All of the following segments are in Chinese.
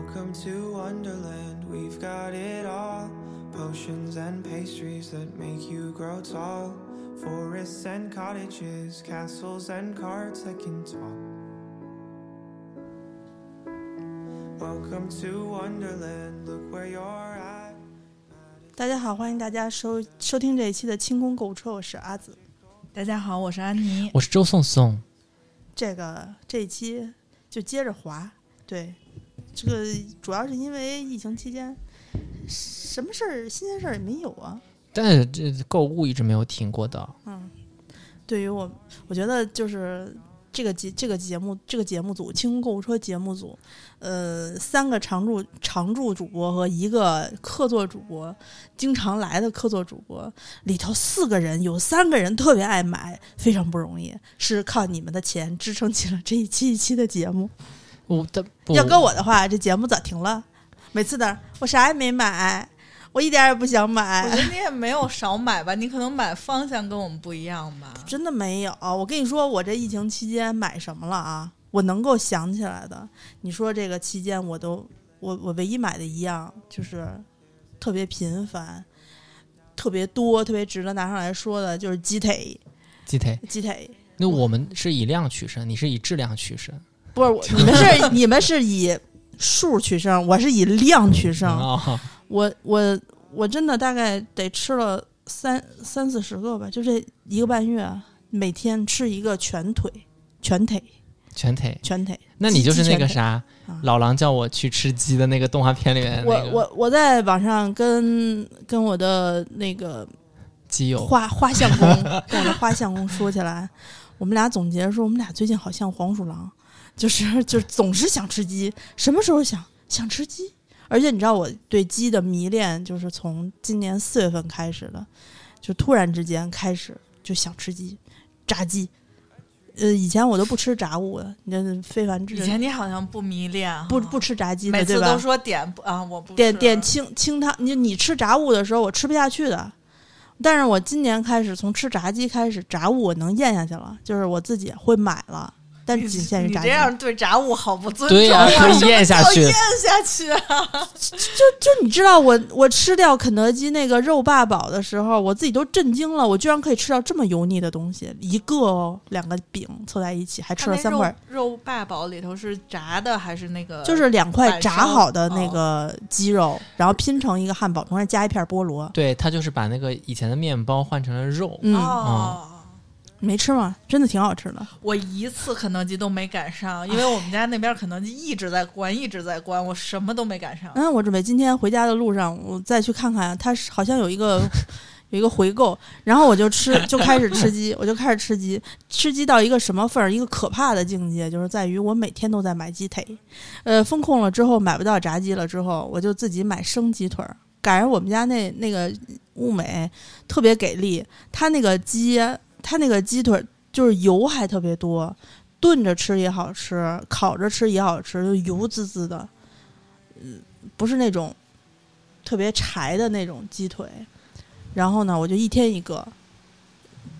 Welcome to Wonderland, we've got it all. Potions and pastries that make you grow tall. Forests and cottages, castles and cards that can talk. Welcome to Wonderland, look where you're at. 大家好，欢迎大家收收听这一期的清空购物车，我是阿紫。大家好，我是安妮。我是周颂颂，这个这一期就接着滑，对，这个主要是因为疫情期间，什么事儿新鲜事儿也没有啊。但是这购物一直没有停过的。嗯，对于我，我觉得就是这个节这个节目这个节目组清空购物车节目组，呃，三个常驻常驻主播和一个客座主播，经常来的客座主播里头四个人有三个人特别爱买，非常不容易，是靠你们的钱支撑起了这一期一期的节目。我的不要搁我的话，这节目咋停了？每次的我啥也没买，我一点也不想买我觉。得你也没有少买吧，你可能买方向跟我们不一样吧。真的没有，我跟你说，我这疫情期间买什么了啊？我能够想起来的，你说这个期间我都我我唯一买的一样就是特别频繁、特别多、特别值得拿上来说的，就是鸡腿。鸡腿。鸡腿那我们是以量取胜，你是以质量取胜。不是我，你们是你们是以数取胜，我是以量取胜。啊，我我我真的大概得吃了三三四十个吧，就这一个半月，每天吃一个全腿，全腿，全腿。全腿。那你就是那个啥，啊老狼叫我去吃鸡的那个动画片里面我那个我我在网上跟跟我的那个基友。花花相公跟我的花相公说起来，我们俩总结说，我们俩最近好像黄鼠狼，就是 就是总是想吃鸡，什么时候想想吃鸡？而且你知道我对鸡的迷恋，就是从今年四月份开始的，就突然之间开始就想吃鸡，炸鸡。呃，以前我都不吃炸物的，你这非凡之以前你好像不迷恋哈，不不吃炸鸡的？每次都说点不啊，我不点点清清汤，你你吃炸物的时候，我吃不下去的。但是我今年开始从吃炸鸡开始，炸物我能咽下去了，就是我自己会买了，但你仅限于炸鸡。你这样对炸物好不尊重对呀、啊！可以咽下去咽。下去啊！就你知道我我吃掉肯德基那个肉霸堡的时候，我自己都震惊了，我居然可以吃到这么油腻的东西，一个哦，两个饼凑在一起，还吃了三块，肉肉霸堡里头是炸的还是那个？就是两块炸好的那哦个鸡肉，然后拼成一个汉堡，中间加一片菠萝。对他就是把那个以前的面包换成了肉。嗯，哦。没吃吗？真的挺好吃的。我一次肯德基都没赶上，因为我们家那边肯德基一直在关，一直在关，我什么都没赶上。嗯，我准备今天回家的路上，我再去看看，它是好像有一个 有一个回购，然后我就吃，就开始吃鸡，我就开始吃鸡，吃鸡到一个什么份儿？一个可怕的境界，就是在于我每天都在买鸡腿，呃，风控了之后买不到炸鸡了之后，我就自己买生鸡腿儿。赶上我们家那那个物美特别给力，它那个鸡，它那个鸡腿就是油还特别多，炖着吃也好吃，烤着吃也好吃，就油滋滋的。不是那种特别柴的那种鸡腿。然后呢，我就一天一个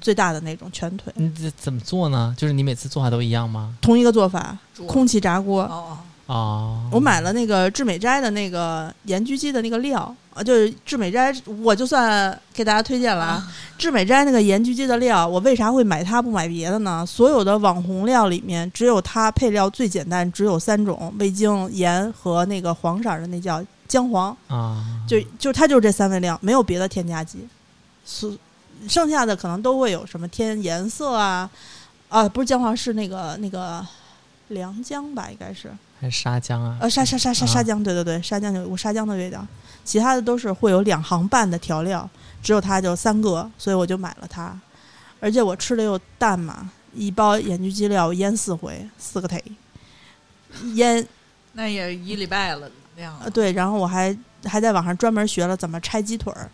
最大的那种全腿，你这怎么做呢？就是你每次做法都一样吗？同一个做法，空气炸锅。哦，哦，我买了那个致美斋的那个盐焗鸡的那个料啊，就是致美斋，我就算给大家推荐了啊。致美斋那个盐焗鸡的料，我为啥会买它不买别的呢？所有的网红料里面，只有它配料最简单，只有三种：味精、盐和那个黄色儿的那叫姜黄。啊，就就它就是这三味料，没有别的添加剂，所剩下的可能都会有什么添颜色啊啊，不是姜黄，是那个那个良姜吧，应该是还是沙姜啊？呃沙沙沙沙沙姜，对对对，沙姜有股沙姜的味道，其他的都是会有两行半的调料，只有它就三个，所以我就买了它，而且我吃的又淡嘛，一包盐焗鸡料我腌四回，四个腿，腌 那也一礼拜了量了呃，对，然后我还还在网上专门学了怎么拆鸡腿儿，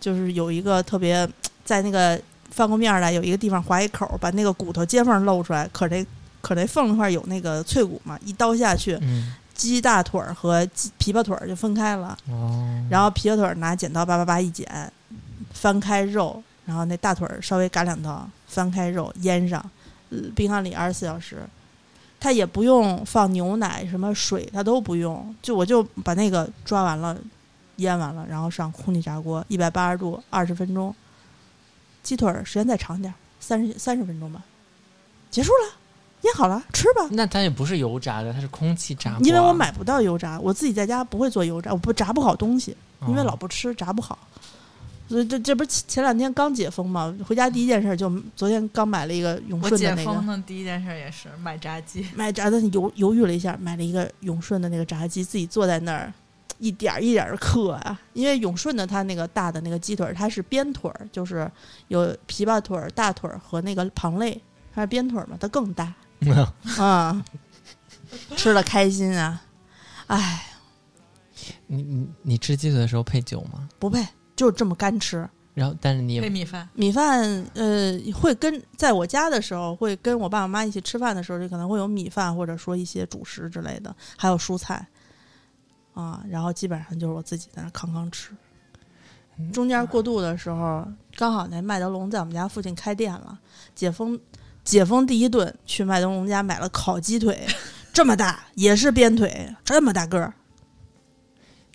就是有一个特别 在那个翻过面儿来，有一个地方划一口儿，把那个骨头接缝露出来，可那可那缝那块儿有那个脆骨嘛，一刀下去，嗯，鸡大腿儿和鸡琵琶腿儿就分开了，哦，然后琵琶腿儿拿剪刀叭叭叭一剪，翻开肉，然后那大腿儿稍微嘎两刀，翻开肉腌上，呃冰箱里二十四小时，它也不用放牛奶，什么水它都不用，就我就把那个抓完了，腌完了，然后上空气炸锅，一百八十度，二十分钟。鸡腿儿时间再长点儿，三十三十分钟吧，结束了，腌好了，吃吧。那它也不是油炸的，它是空气炸锅啊。因为我买不到油炸，我自己在家不会做油炸，我不炸不好东西，因为哦老不吃，炸不好。所以这这不是前前两天刚解封嘛，回家第一件事就昨天刚买了一个永顺的那个封的第一件事也是买炸鸡，买炸的犹犹豫了一下，买了一个永顺的那个炸鸡，自己坐在那儿，一点儿一点儿嗑啊。因为永顺的它那个大的那个鸡腿儿，它是边腿儿，就是有琵琶腿儿、大腿儿和那个旁肋，它是边腿儿嘛，它更大啊。吃的开心啊，哎，你你你吃鸡腿的时候配酒吗？不配，就这么干吃。然后，但是你也配米饭。米饭，呃，会跟在我家的时候，会跟我爸我妈一起吃饭的时候，就可能会有米饭，或者说一些主食之类的，还有蔬菜，啊，然后基本上就是我自己在那康康吃。中间过渡的时候，刚好那麦德龙在我们家附近开店了，解封解封第一顿去麦德龙家买了烤鸡腿，这么大，也是边腿，这么大个儿，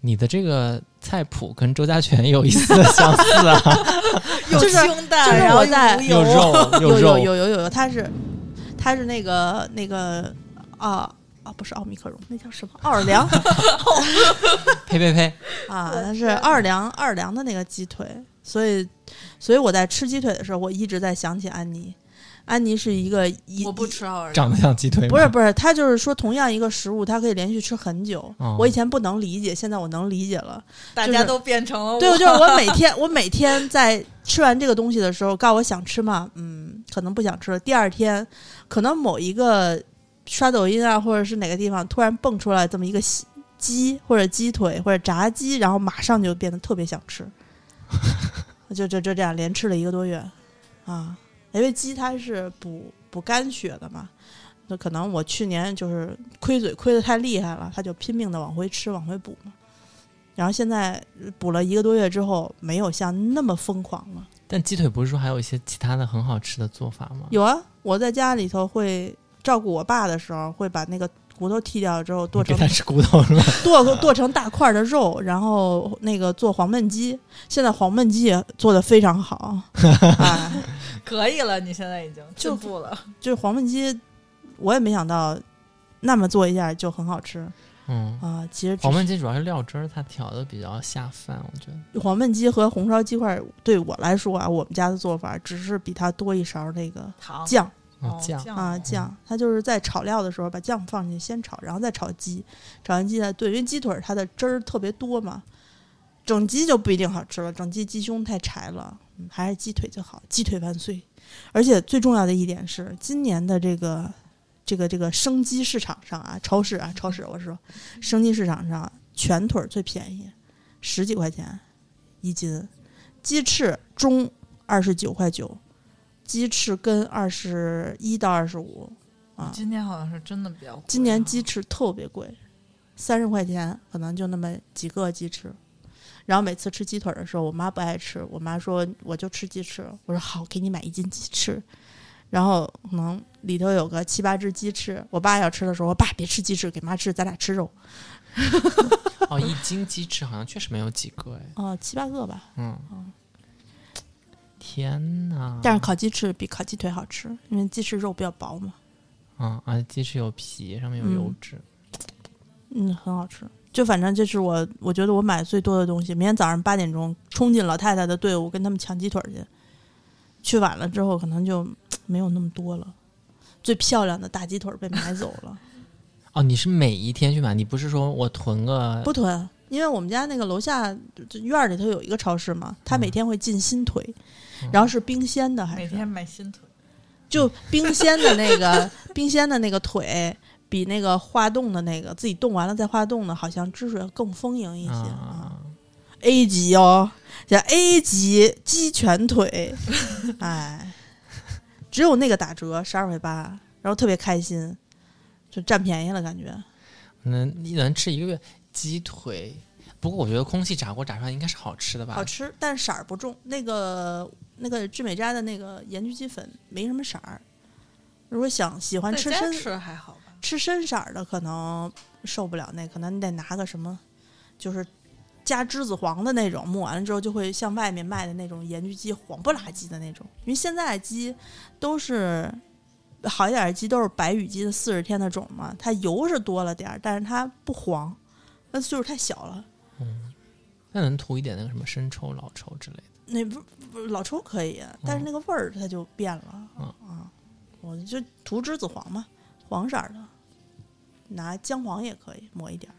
你的这个菜谱跟周家全有一丝的相似啊，又就是清淡，然后我在又无有肉有有肉，有有有有，它是它是那个那个啊啊，不是奥密克戎，那叫什么奥尔良呸呸呸！啊，它是奥尔良奥尔良的那个鸡腿，所以所以我在吃鸡腿的时候，我一直在想起安妮。安妮是一个一我不吃奥尔良长得像鸡腿吗？不是不是，他就是说同样一个食物，它可以连续吃很久。哦我以前不能理解，现在我能理解了。大家都变成了对，我就是我每天我每天在吃完这个东西的时候，告诉我想吃吗？嗯，可能不想吃了。第二天，可能某一个刷抖音啊，或者是哪个地方突然蹦出来这么一个西鸡或者鸡腿或者炸鸡，然后马上就变得特别想吃，就就就这样连吃了一个多月啊。因为鸡它是补补肝血的嘛，那可能我去年就是亏嘴亏的太厉害了，他就拼命的往回吃往回补嘛。然后现在补了一个多月之后，没有像那么疯狂了。但鸡腿不是说还有一些其他的很好吃的做法吗？有啊，我在家里头会照顾我爸的时候，会把那个骨头剔掉之后剁成你给它吃骨头是吧？剁剁成大块的肉，然后那个做黄焖鸡。现在黄焖鸡也做的非常好，哎，可以了，你现在已经就进步了。就是黄焖鸡，我也没想到那么做一下就很好吃嗯，啊。其实黄焖鸡主要是料汁儿，它调的比较下饭，我觉得。黄焖鸡和红烧鸡块对我来说啊，我们家的做法只是比它多一勺那个糖酱。哦酱啊，酱，它就是在炒料的时候把酱放进去先炒，然后再炒鸡，炒完鸡再炖，因为鸡腿儿它的汁儿特别多嘛，整鸡就不一定好吃了，整鸡鸡胸太柴了，嗯，还是鸡腿就好，鸡腿万岁！而且最重要的一点是，今年的这个这个这个生鸡市场上啊，超市啊，超市我是说，生鸡市场上全腿儿最便宜，十几块钱一斤，鸡翅中二十九块九，鸡翅根二十一到二十五啊。今年好像是真的比较贵啊。今年鸡翅特别贵，三十块钱可能就那么几个鸡翅。然后每次吃鸡腿的时候，我妈不爱吃，我妈说我就吃鸡翅，我说好，给你买一斤鸡翅。然后可能里头有个七八只鸡翅，我爸要吃的时候，我爸别吃鸡翅，给妈吃，咱俩吃肉。哦，一斤鸡翅好像确实没有几个哎。哦，七八个吧。嗯，天哪！但是烤鸡翅比烤鸡腿好吃，因为鸡翅肉比较薄嘛。嗯，而且鸡翅有皮，上面有油脂。嗯，很好吃。就反正这是我，我觉得我买最多的东西。明天早上八点钟冲进老太太的队伍，跟他们抢鸡腿去。去晚了之后，可能就没有那么多了。最漂亮的大鸡腿被买走了，哦，你是每一天去买，你不是说我囤个不囤，因为我们家那个楼下院儿里头有一个超市嘛，他每天会进新腿，嗯然后是冰鲜的，还是每天买新腿，就冰鲜的那个冰鲜的那个腿，比那个化冻的那个自己冻完了再化冻的，好像汁水更丰盈一些啊，A 级哦，叫 A 级鸡全腿，哎，只有那个打折十二块八，然后特别开心，就占便宜了感觉。能你能吃一个月鸡腿。不过我觉得空气炸锅炸出来应该是好吃的吧？好吃，但色儿不重。那个那个聚美斋的那个盐焗鸡粉没什么色儿。如果想喜欢吃深，吃还好吧？吃深色儿的可能受不了那，可能你得拿个什么，就是加栀子黄的那种，抹完了之后就会像外面卖的那种盐焗鸡黄不拉几的那种。因为现在的鸡都是好一点的鸡都是白羽鸡的四十天的种嘛，它油是多了点儿，但是它不黄，那岁数太小了。嗯那能涂一点那个什么生抽、老抽之类的。那不不老抽可以，但是那个味儿它就变了。嗯啊，我就涂栀子黄嘛，黄色儿的，拿姜黄也可以抹一点儿。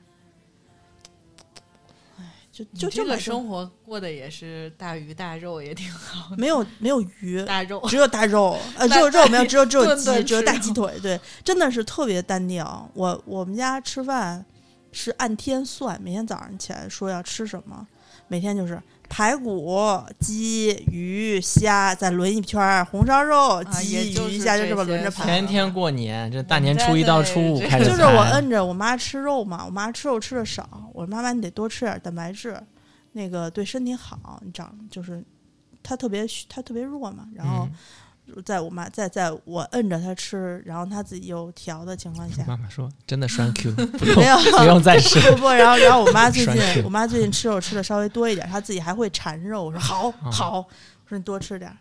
哎，就就这个生活过的也是大鱼大肉，也挺好的。没有没有鱼，大肉，只有大肉，呃，只有肉没有，只有只有鸡，只有大鸡腿，对，真的是特别淡定。我我们家吃饭是按天算，每天早上起来说要吃什么，每天就是排骨、鸡、鱼、虾，再轮一圈儿，红烧肉、鸡、就是鱼、虾，就这这么轮着排。天天过年，这大年初一到初五开始就是我摁着我妈吃肉嘛，我妈吃肉吃的少，我说妈妈你得多吃点蛋白质，那个对身体好。你长就是她特别虚她特别弱嘛，然后嗯在我妈在在我摁着她吃，然后她自己又调的情况下，妈妈说真的栓 Q，不 用没有不用再吃。不不，然后然后我妈最近我妈最近吃肉吃的稍微多一点，她自己还会馋肉。我说 好嗯好，我说你多吃点儿。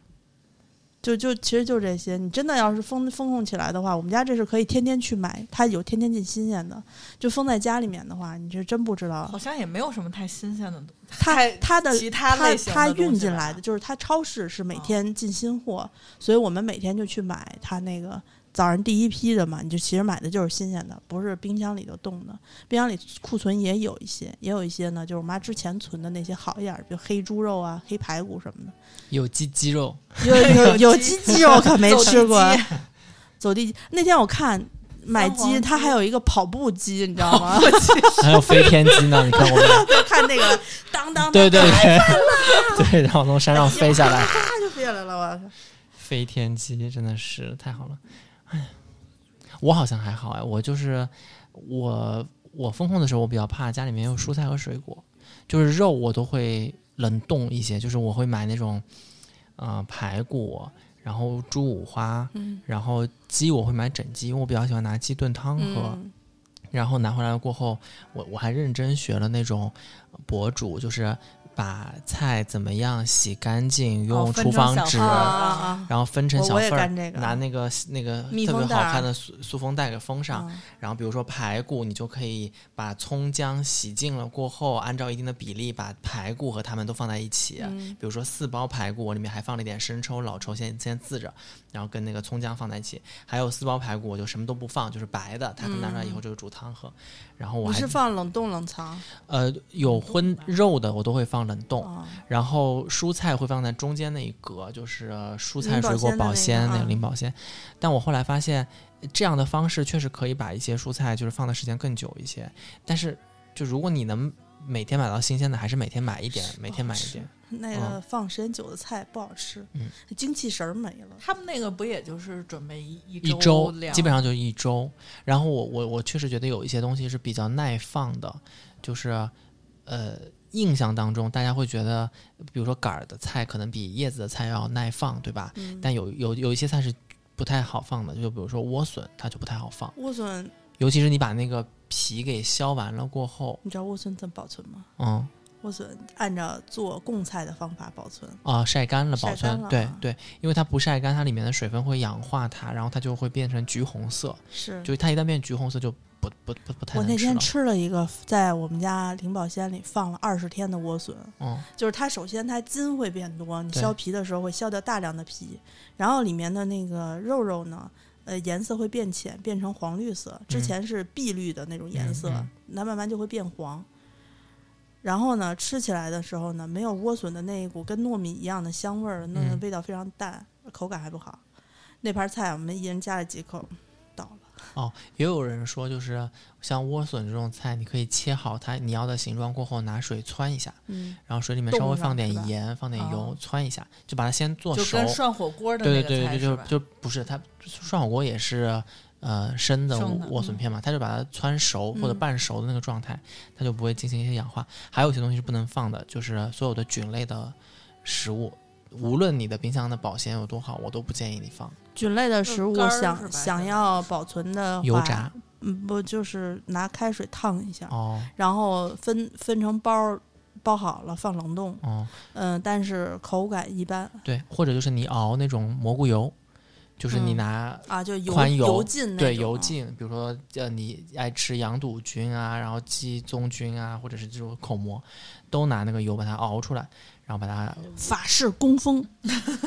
就就其实就这些，你真的要是封封控起来的话，我们家这是可以天天去买，它有天天进新鲜的。就封在家里面的话，你这真不知道好像也没有什么太新鲜的东西。它太它的其他它类型的它运进来的，就是它超市是每哦天进新货，所以我们每天就去买它那个早上第一批的嘛，你就其实买的就是新鲜的，不是冰箱里头冻的。冰箱里库存也有一些，也有一些呢，就是我妈之前存的那些好一点儿，比如黑猪肉啊、黑排骨什么的。有鸡鸡肉，有有有鸡鸡肉可没吃过，走地鸡。那天我看买鸡，它还有一个跑步机，你知道吗？还有飞天鸡呢。你看我们，看那个当当当，对对对，对，然后从山上飞下来，啪就飞下来了，我靠！飞天鸡真的是太好了。哎，我好像还好哎，我就是我我风控的时候，我比较怕家里面有蔬菜和水果，就是肉我都会冷冻一些，就是我会买那种呃排骨，然后猪五花，嗯然后鸡我会买整鸡，因为我比较喜欢拿鸡炖汤喝。嗯然后拿回来过后，我我还认真学了那种博主，就是把菜怎么样洗干净，哦用厨房纸！然后分成小份拿那个那个特别好看的塑塑封袋给封上。嗯然后比如说排骨，你就可以把葱姜洗净了过后，按照一定的比例把排骨和它们都放在一起。嗯比如说四包排骨，我里面还放了一点生抽、老抽，先先自着，然后跟那个葱姜放在一起。还有四包排骨，我就什么都不放，就是白的，它拿出来以后就是煮汤喝。然后我还是放冷冻冷藏呃有荤肉的我都会放冷冻，啊？然后蔬菜会放在中间那一格，就是呃蔬菜、水果保鲜那个啊零保鲜。但我后来发现，这样的方式确实可以把一些蔬菜就是放的时间更久一些。但是，就如果你能每天买到新鲜的，还是每天买一点，每天买一点。那个放时间久的菜不好吃，嗯精气神儿没了。他们那个不也就是准备一一周周基本上就一周。然后我我我确实觉得有一些东西是比较耐放的，就是呃印象当中大家会觉得，比如说杆儿的菜可能比叶子的菜要耐放，对吧？嗯，但有有有一些菜是不太好放的，就比如说莴笋，它就不太好放，莴笋，尤其是你把那个皮给削完了过后，你知道莴笋怎么保存吗？嗯莴笋按照做贡菜的方法保存，啊晒干了保晒存对对，因为它不晒干，它里面的水分会氧化它，然后它就会变成橘红色，是就它一旦变橘红色就不不不不太我那天吃了。一个，在我们家灵宝鲜里放了二十天的莴笋，嗯就是它首先它筋会变多，你削皮的时候会削掉大量的皮，然后里面的那个肉肉呢，呃，颜色会变浅，变成黄绿色，之嗯前是碧绿的那种颜色，嗯它慢慢就会变黄。然后呢，吃起来的时候呢，没有莴笋的那一股跟糯米一样的香味儿，那味道非常淡，口感还不好。那盘菜我们一人夹了几口，倒了。哦，也有人说，就是像莴笋这种菜，你可以切好它你要的形状过后，拿水汆一下，嗯，然后水里面稍微放点盐，放点油哦，汆一下，就把它先做熟。就跟涮火锅的对对对？就就不是它涮火锅也是呃生的莴笋片嘛，它就把它汆熟或者嗯半熟的那个状态，它就不会进行一些氧化。还有一些东西是不能放的，就是所有的菌类的食物，无论你的冰箱的保鲜有多好，我都不建议你放。菌类的食物想想要保存的话油炸，嗯，不就是拿开水烫一下，哦然后分分成包包好了放冷冻。哦，嗯，但是口感一般对，或者就是你熬那种蘑菇油，就是你嗯拿啊，就油宽油油浸对油浸，比如说呃你爱吃羊肚菌啊，然后鸡枞菌啊，或者是这种口蘑，都拿那个油把它熬出来，然后把它法式工封，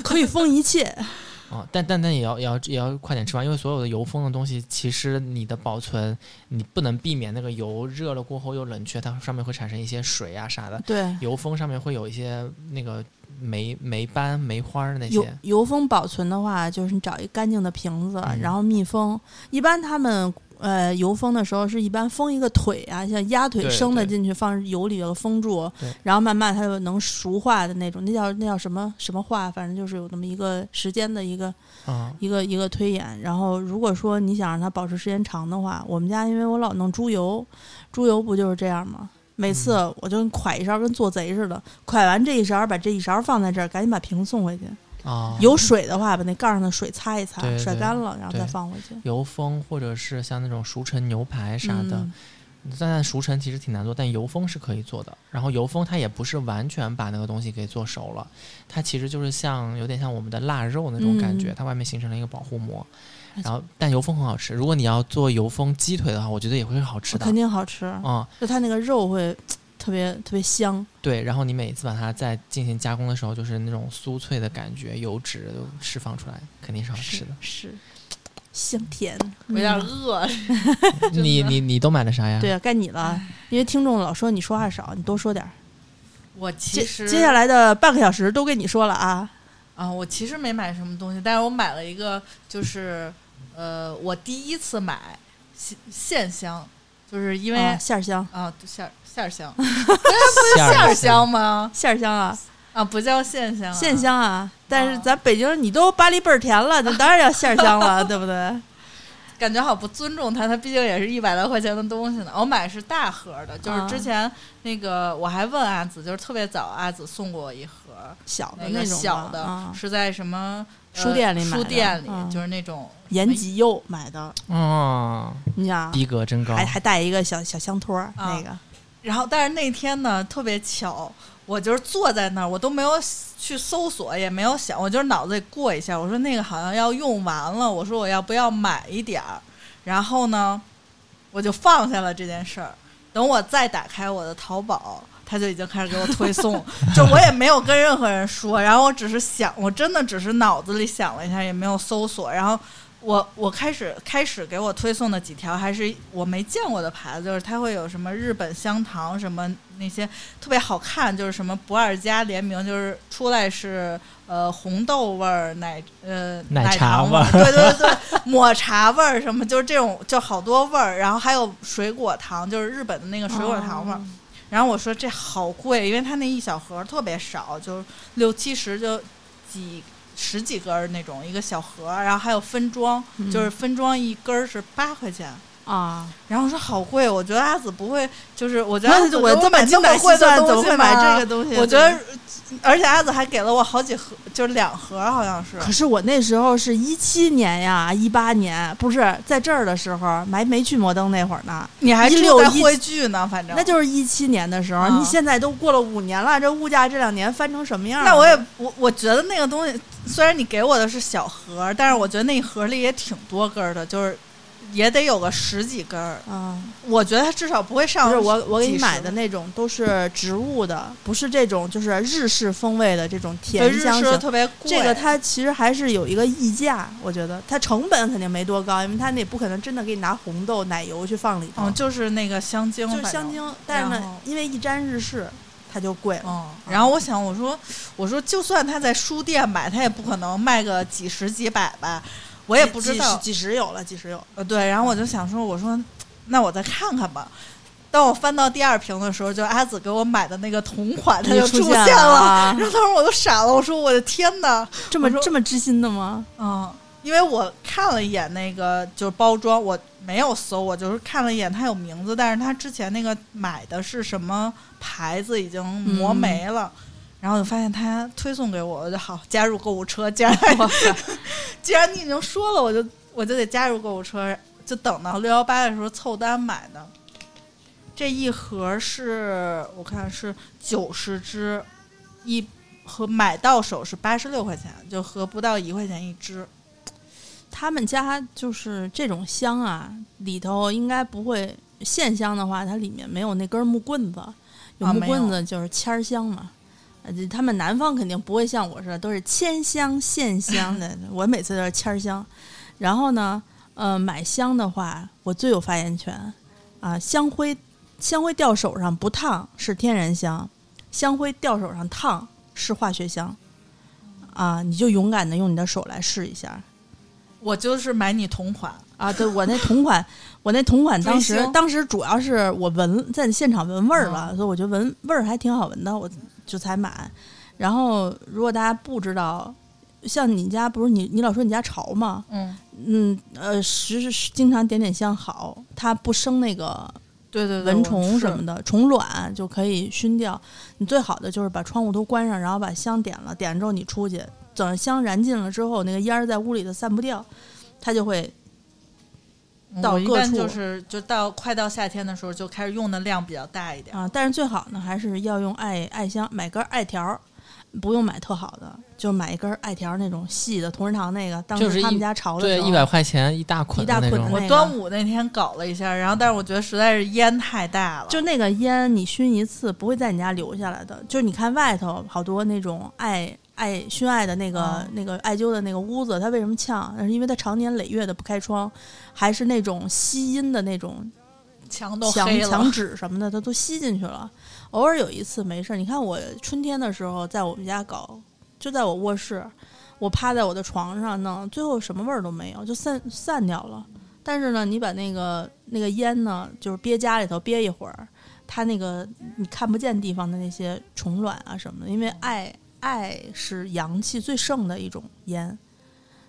可以封一切。啊、但但但也要也要也要快点吃完，因为所有的油封的东西，其实你的保存你不能避免那个油热了过后又冷却，它上面会产生一些水啊啥的，对，油封上面会有一些那个霉霉斑、霉花儿那些。油封保存的话，就是你找一个干净的瓶子，嗯然后密封。一般他们呃油封的时候是一般封一个腿啊，像鸭腿生的进去，放油里头封住，然后慢慢它就能熟化的那种。那叫那叫什么什么化？反正就是有那么一个时间的一个嗯，一个一个推演。然后如果说你想让它保持时间长的话，我们家因为我老弄猪油，猪油不就是这样吗？每次嗯我就蒯一勺，跟做贼似的，蒯完这一勺，把这一勺放在这儿，赶紧把瓶子送回去。啊，有水的话，把那盖上的水擦一擦，对对甩干了，然后再放回去。油封或者是像那种熟成牛排啥的，嗯但但熟成其实挺难做，但油封是可以做的。然后油封它也不是完全把那个东西给做熟了，它其实就是像有点像我们的腊肉那种感觉，嗯它外面形成了一个保护膜。然后但油封很好吃，如果你要做油封鸡腿的话，我觉得也会好吃的。肯定好吃，嗯，就它那个肉会特别特别香。对。然后你每次把它再进行加工的时候，就是那种酥脆的感觉，油脂都释放出来，肯定是好吃的。是香甜，我有点嗯饿。你你你都买的啥呀？对啊，该你了，因为听众老说你说话少，你多说点儿。我接其实接下来的半个小时都跟你说了啊，啊，我其实没买什么东西，但是我买了一个，就是呃，我第一次买线线香，就是因为啊馅儿香，啊对馅儿馅儿香，馅儿馅儿香吗？馅儿香啊，啊，不叫线香、啊，线香啊。但是啊。咱北京你都巴黎倍儿甜了，那当然要馅儿香了，对不对？感觉好不尊重他，他毕竟也是一百来块钱的东西呢。我买的是大盒的，就是啊。之前那个我还问阿紫，就是特别早，阿紫送过我一盒小的那个种小的，啊，是在什么、呃书店里买的书店里、嗯就是那种延吉柚买的，哦，你想逼格真高。还还带一个小小香托儿，啊。那个然后，但是那天呢，特别巧，我就是坐在那儿，我都没有去搜索，也没有想，我就是脑子里过一下，我说那个好像要用完了，我说我要不要买一点儿？然后呢，我就放下了这件事儿。等我再打开我的淘宝，他就已经开始给我推送，就我也没有跟任何人说，然后我只是想，我真的只是脑子里想了一下，也没有搜索，然后。我我开始开始给我推送的几条还是我没见过的牌子，就是它会有什么日本香糖什么那些特别好看，就是什么不二家联名，就是出来是呃红豆味儿奶呃奶茶味儿对对对，抹茶味儿什么，就是这种就好多味儿，然后还有水果糖，就是日本的那个水果糖味儿。哦然后我说这好贵，因为它那一小盒特别少，就六七十就几十几根儿那种一个小盒，然后还有分装，嗯就是分装一根儿是八块钱。啊，然后我说好贵，我觉得阿紫不会，就是我觉得我这么买精打细算，怎么会买这个东西？我觉得，而且阿紫还给了我好几盒，就是两盒，好像是。可是我那时候是一七年呀，一八年不是在这儿的时候，还没去摩登那会儿呢，你还16一住在汇聚呢，反正那就是一七年的时候。啊你现在都过了五年了，这物价这两年翻成什么样了？那我也我我觉得那个东西，虽然你给我的是小盒，但是我觉得那一盒里也挺多根儿的，就是也得有个十几根儿。啊，我觉得它至少不会上。不是我我给你买的那种都是植物的，不是这种就是日式风味的这种甜香型。特别贵。这个它其实还是有一个溢价，我觉得它成本肯定没多高，因为它那不可能真的给你拿红豆奶油去放里头，嗯，就是那个香精，就是香精，但是呢，因为一沾日式，它就贵了。嗯，然后我想，我说，我说，就算他在书店买，他也不可能卖个几十几百吧，我也不知道。几十有了，几十有。呃，对，然后我就想说，我说，那我再看看吧。当我翻到第二瓶的时候，就阿紫给我买的那个同款，它就出出现了啊然后当时我都傻了，我说我的天呐，这么这么知心的吗？嗯，因为我看了一眼那个就是包装，我没有搜，我就是看了一眼它有名字，但是它之前那个买的是什么牌子已经磨没了。然后我就发现他推送给我，我就好加入购物车。既然既然你已经说了，我就我就得加入购物车。就等到六幺八的时候凑单买的。这一盒是我看是九十支，一和买到手是八十六块钱，就合不到一块钱一支。他们家就是这种香啊，里头应该不会线香的话，它里面没有那根木棍子，有木棍子就是签儿香嘛。他们南方肯定不会像我似的都是千香现香的，我每次都是千香。然后呢，呃，买香的话，我最有发言权啊。香灰香灰掉手上不烫是天然香，香灰掉手上烫是化学香。啊，你就勇敢的用你的手来试一下。我就是买你同款，啊，对我那同款，我那同款当时当时主要是我闻在现场闻味儿了，所以我觉得闻味儿还挺好闻的，我就才买。然后如果大家不知道，像你家不是你你老说你家潮吗？嗯，嗯呃，时时经常点点香好，它不生那个对对对，蚊虫什么的。的，虫卵就可以熏掉。你最好的就是把窗户都关上，然后把香点了，点了之后你出去，等香燃尽了之后，那个烟儿在屋里头散不掉，它就会到我一般就是就到快到夏天的时候就开始用的量比较大一点。啊。但是最好呢，还是要用艾艾香，买根艾条儿，不用买特好的，就买一根艾条儿那种细的同仁堂那个。当时他们家潮的对，时候一百块钱一大捆一大捆的那个我端午那天搞了一下，然后但是我觉得实在是烟太大了，就那个烟，你熏一次不会在你家留下来的。就是你看外头好多那种艾艾熏艾的那个、哦那个艾灸的那个屋子，它为什么呛？那是因为它常年累月的不开窗，还是那种吸阴的那种墙都墙。墙纸什么的，它都吸进去了。偶尔有一次没事儿，你看我春天的时候在我们家搞，就在我卧室，我趴在我的床上弄，最后什么味儿都没有，就散散掉了。但是呢，你把那个那个烟呢，就是憋家里头憋一会儿，它那个你看不见地方的那些虫卵啊什么的，因为艾艾是阳气最盛的一种烟，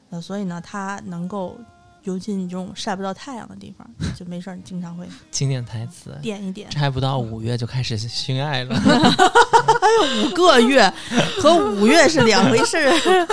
呃，所以呢，它能够。尤其你这种晒不到太阳的地方，就没事儿，你经常会经典台词。点一点。这还不到五月就开始熏爱了，五个月和五月是两回事儿。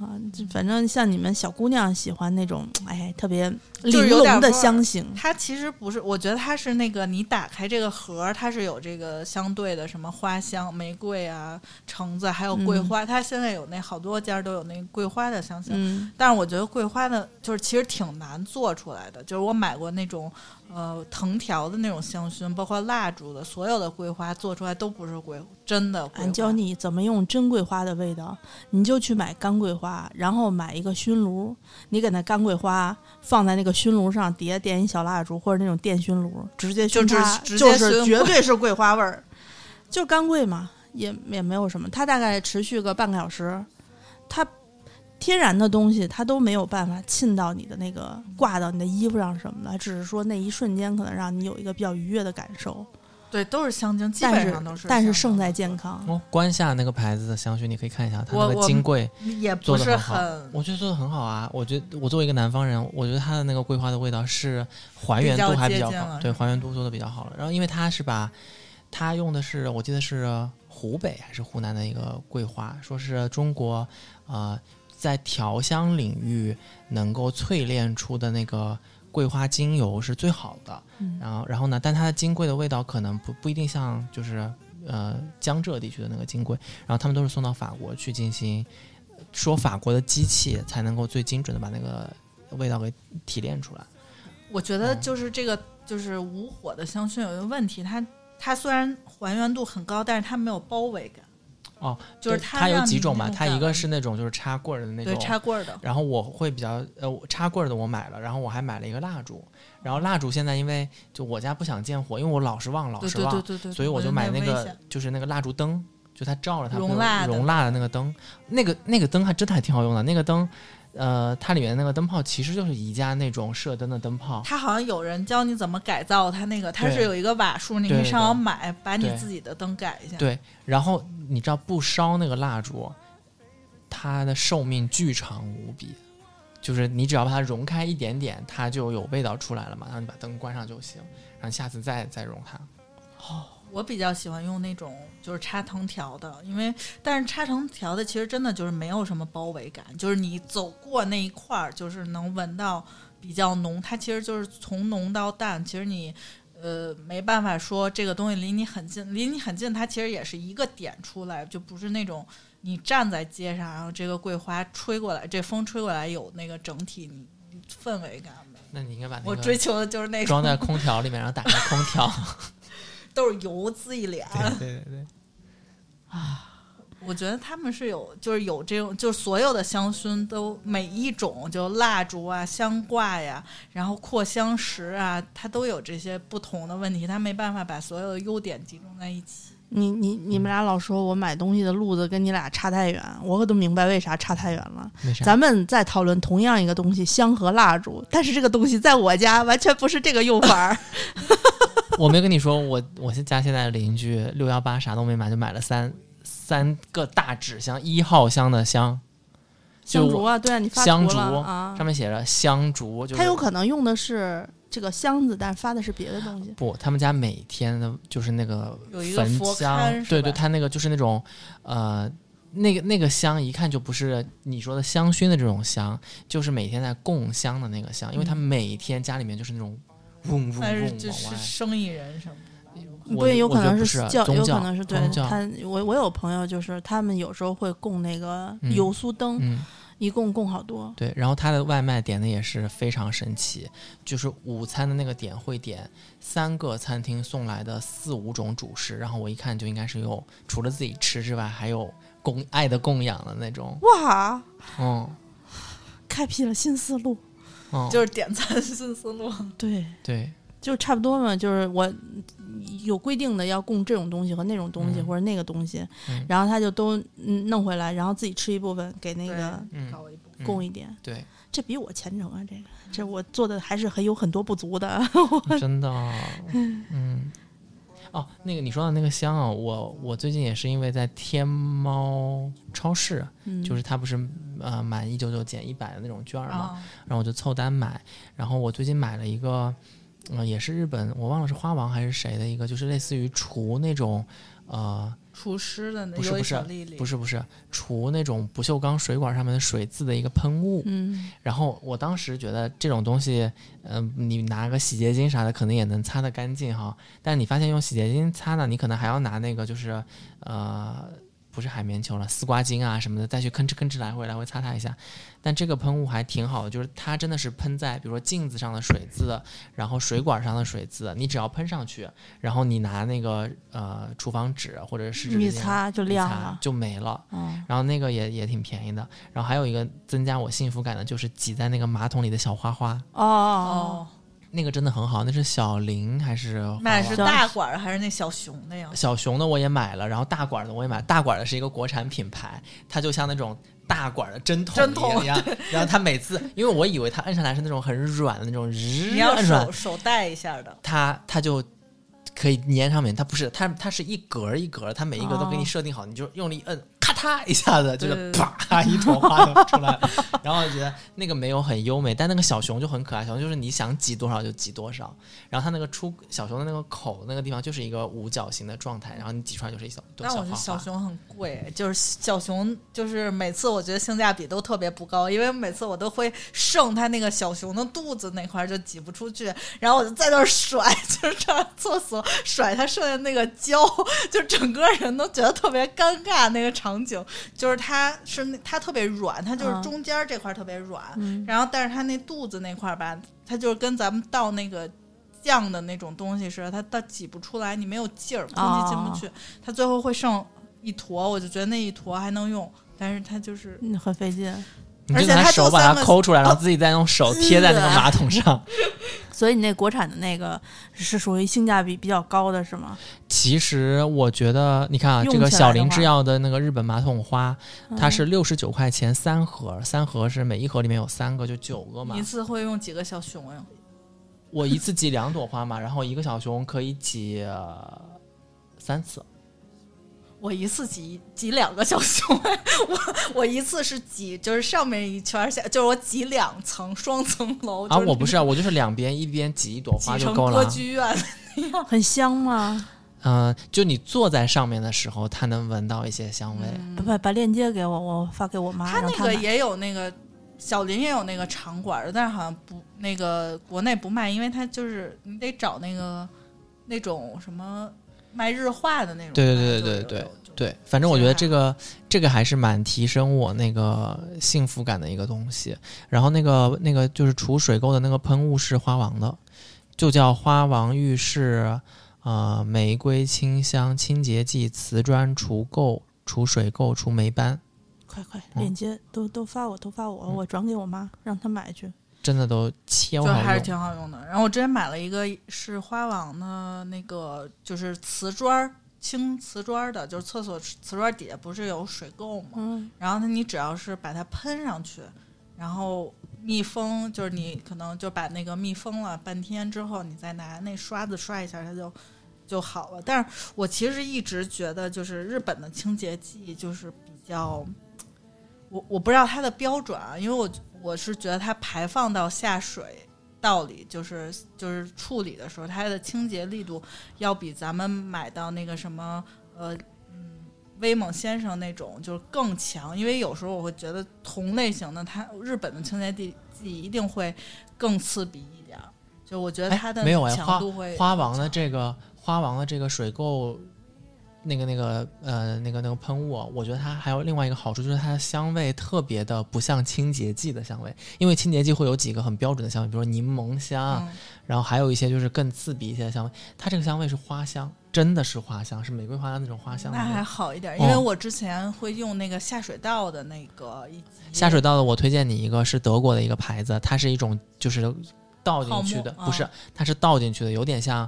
啊，就反正像你们小姑娘喜欢那种，哎，特别玲珑的香型。它其实不是，我觉得它是那个你打开这个盒儿，它是有这个相对的什么花香、玫瑰啊、橙子，还有桂花。它现在有那好多家都有那桂花的香型，嗯，但是我觉得桂花的，就是其实挺难做出来的。就是我买过那种呃藤条的那种香薰，包括蜡烛的，所有的桂花做出来都不是桂真的桂花。俺教你怎么用真桂花的味道，你就去买干桂花，然后买一个熏炉，你给那干桂花放在那个熏炉上，底下点一小蜡烛或者那种电熏炉，直接熏它，就是绝对是桂花味儿，就干桂嘛，也也没有什么，它大概持续个半个小时，它天然的东西它都没有办法沁到你的那个挂到你的衣服上什么的，只是说那一瞬间可能让你有一个比较愉悦的感受，对，都是香精，基本上都是。但是胜在健。康。哦，关下那个牌子的香薰，你可以看一下，它那个金桂也不是做的很好，我觉得做的很好啊。我觉得我作为一个南方人，我觉得它的那个桂花的味道是还原度还比较高，比较接近了对，还原度做的比较好了。然后因为它是把它用的是我记得是湖北还是湖南的一个桂花，说是中国呃在调香领域能够淬炼出的那个桂花精油是最好的。嗯然后然后呢，但它的金桂的味道可能不不一定像就是呃江浙地区的那个金桂，然后他们都是送到法国去进行，说法国的机器才能够最精准的把那个味道给提炼出来。我觉得嗯就是这个就是无火的香薰有一个问题，它它虽然还原度很高，但是它没有包围感。哦，就是对它有几种嘛，它一个是那种就是插棍儿的那对种，插棍儿的，然后我会比较呃插棍儿的我买了，然后我还买了一个蜡烛，然后蜡烛现在因为就我家不想见火，因为我老是忘老是忘，对对对对，所以我就买那个就是那个蜡烛灯，就它照着它熔蜡的那个灯，那个那个灯还真的还挺好用的，那个灯。呃，它里面那个灯泡其实就是宜家那种射灯的灯泡，它好像有人教你怎么改造它那个，它是有一个瓦数，你可以上网买，把你自己的灯改一下。对，然后你知道不烧那个蜡烛，它的寿命巨长无比，就是你只要把它融开一点点，它就有味道出来了嘛，然后你把灯关上就行，然后下次再再融它。我比较喜欢用那种就是插藤条的，因为但是插藤条的其实真的就是没有什么包围感，就是你走过那一块儿，就是能闻到比较浓，它其实就是从浓到淡，其实你。呃，没办法说这个东西离你很近，离你很近，它其实也是一个点出来，就不是那种你站在街上，然后这个桂花吹过来，这风吹过来有那个整体你氛围感。那你应该把那我个追求的就是那种装在空调里面，然后打开空调。都是油滋一脸。对对对，啊我觉得他们是有，就是有这种，就是所有的香薰都每一种，就蜡烛啊、香挂呀，然后扩香石啊，它都有这些不同的问题，它没办法把所有的优点集中在一起。你你你们俩老说我买东西的路子跟你俩差太远，我可都明白为啥差太远了。咱们在讨论同样一个东西，香和蜡烛，但是这个东西在我家完全不是这个用法儿。我没跟你说，我我家现在的邻居六幺八啥都没买，就买了三三个大纸箱，一号箱的箱，就香烛啊，对啊，你发图香烛啊上，面写着香烛，就是他有可能用的是这个箱子，但是发的是别的东西。不，他们家每天的就是那个有一个焚佛香龛，对对，他那个就是那种呃。那个那个香一看就不是你说的香薰的这种香，就是每天在供香的那个香，因为他每天家里面就是那种嗡嗡但是嗡就是往外。生意人什么的，我对，有可能是教，有可能是对他。我我有朋友就是他们有时候会供那个嗯油酥灯，嗯，一共供好多。对，然后他的外卖点的也是非常神奇，就是午餐的那个点会点三个餐厅送来的四五种主食，然后我一看就应该是有除了自己吃之外，还有供爱的供养的那种，哇，嗯开辟了新思路。嗯，就是点餐新思路。对，对，就差不多嘛，就是我有规定的要供这种东西和那种东西、嗯。或者那个东西，嗯。然后他就都嗯弄回来，然后自己吃一部分，给那个供一点。对，这比我虔诚啊，这个。这我做的还是很有很多不足的。真的，嗯。哦，那个你说的那个香啊，我我最近也是因为在天猫超市，嗯，就是它不是呃满一九九减一百的那种券儿嘛，啊，然后我就凑单买。然后我最近买了一个，呃，也是日本，我忘了是花王还是谁的一个，就是类似于除那种，呃，厨师的那不是不是不是不是除那种不锈钢水管上面的水渍的一个喷雾。嗯，然后我当时觉得这种东西，嗯、你拿个洗洁精啥的可能也能擦得干净哈。但是你发现用洗洁精擦呢，你可能还要拿那个就是呃。不是海绵球了，丝瓜精啊什么的，再去吭哧吭哧来回来回擦它一下。但这个喷雾还挺好的，就是它真的是喷在比如说镜子上的水渍，然后水管上的水渍，你只要喷上去，然后你拿那个呃厨房纸或者是一擦就亮了。就没了。嗯，然后那个也也挺便宜的。然后还有一个增加我幸福感的，就是挤在那个马桶里的小花花，哦，哦，那个真的很好。那是小林还是花买的是大管儿还是那小熊的呀？小熊的我也买了，然后大管的我也买。大管的是一个国产品牌，它就像那种大管的针筒一样。然后它每次，因为我以为它摁上来是那种很软的那种，日你要手，手带一下的，它它就。可以粘上面，它不是，它它是一格儿一格儿，它每一格都给你哦设定好，你就用力摁，咔嗒一下子就是啪一朵花就出来了。然后我觉得那个没有很优美，但那个小熊就很可爱，小熊就是你想挤多少就挤多少。然后它那个出小熊的那个口那个地方就是一个五角形的状态，然后你挤出来就是一小朵但我觉得小花花。小熊很贵，就是小熊，就是每次我觉得性价比都特别不高，因为每次我都会剩它那个小熊的肚子那块就挤不出去，然后我就在那儿甩，就是上厕所甩它剩下那个胶，就整个人都觉得特别尴尬。那个场景就是它是它特别软，它就是嗯中间这块特别软，嗯然后但是它那肚子那块吧，它就是跟咱们倒那个。酱的那种东西似的，它它挤不出来，你没有劲儿，空气进不去，它最后会剩一坨，我就觉得那一坨还能用，但是它就是嗯很费劲。你而且它就拿手把它抠出来，然后自己再用手贴在那个马桶上。所以你那国产的那个是属于性价比比较高的，是吗？其实我觉得，你看啊，这个小林制药的那个日本马桶花，它嗯是六十九块钱三盒，三盒是每一盒里面有三个，就九个嘛一。次会用几个小熊呀？我一次挤两朵花嘛，然后一个小熊可以挤、呃三次。我一次挤挤两个小熊，我我一次是挤就是上面一圈儿，下就是我挤两层双层楼啊，就是我不是啊，我就是两边一边挤一朵花 就够了啊。歌剧院很香吗？嗯、就你坐在上面的时候，它能闻到一些香味。把把把链接给我，我发给我妈，它那个也有那个小林也有那个场馆的，但是好像不那个国内不卖，因为它就是你得找那个那种什么卖日化的那种卖。对对对对对对，反正我觉得这个这个还是蛮提升我那个幸福感的一个东西。然后那个那个就是除水垢的那个喷雾是花王的，就叫花王浴室呃玫瑰清香清洁剂瓷砖除垢除水垢除霉斑，快快，嗯链接都都发我，都发我，我转给我妈，让她买去。真的都超好就还是。挺好用的。然后我之前买了一个是花王的那个，就是瓷砖儿轻瓷砖儿的，就是厕所瓷砖底下不是有水垢吗？嗯，然后呢，你只要是把它喷上去，然后密封，就是你可能就把那个密封了半天之后，你再拿那刷子刷一下，它就就好了。但是我其实一直觉得，就是日本的清洁剂就是比较，我我不知道它的标准啊，因为我我是觉得它排放到下水。道里就是就是处理的时候，它的清洁力度要比咱们买到那个什么呃嗯威猛先生那种就是更强，因为有时候我会觉得同类型的它日本的清洁剂剂一定会更刺鼻一点儿，就我觉得哎它的没有哎强度会花王的这个花王的这个水垢，那个那个呃那个那个喷雾啊，我觉得它还有另外一个好处，就是它的香味特别的不像清洁剂的香味，因为清洁剂会有几个很标准的香味，比如说柠檬香，嗯然后还有一些就是更刺鼻一些的香味。它这个香味是花香，真的是花香，是玫瑰花的那种花香那。还好一点，因为哦我之前会用那个下水道的那个一下水道的，我推荐你一个是德国的一个牌子，它是一种就是倒进去的，不是啊，它是倒进去的，有点像，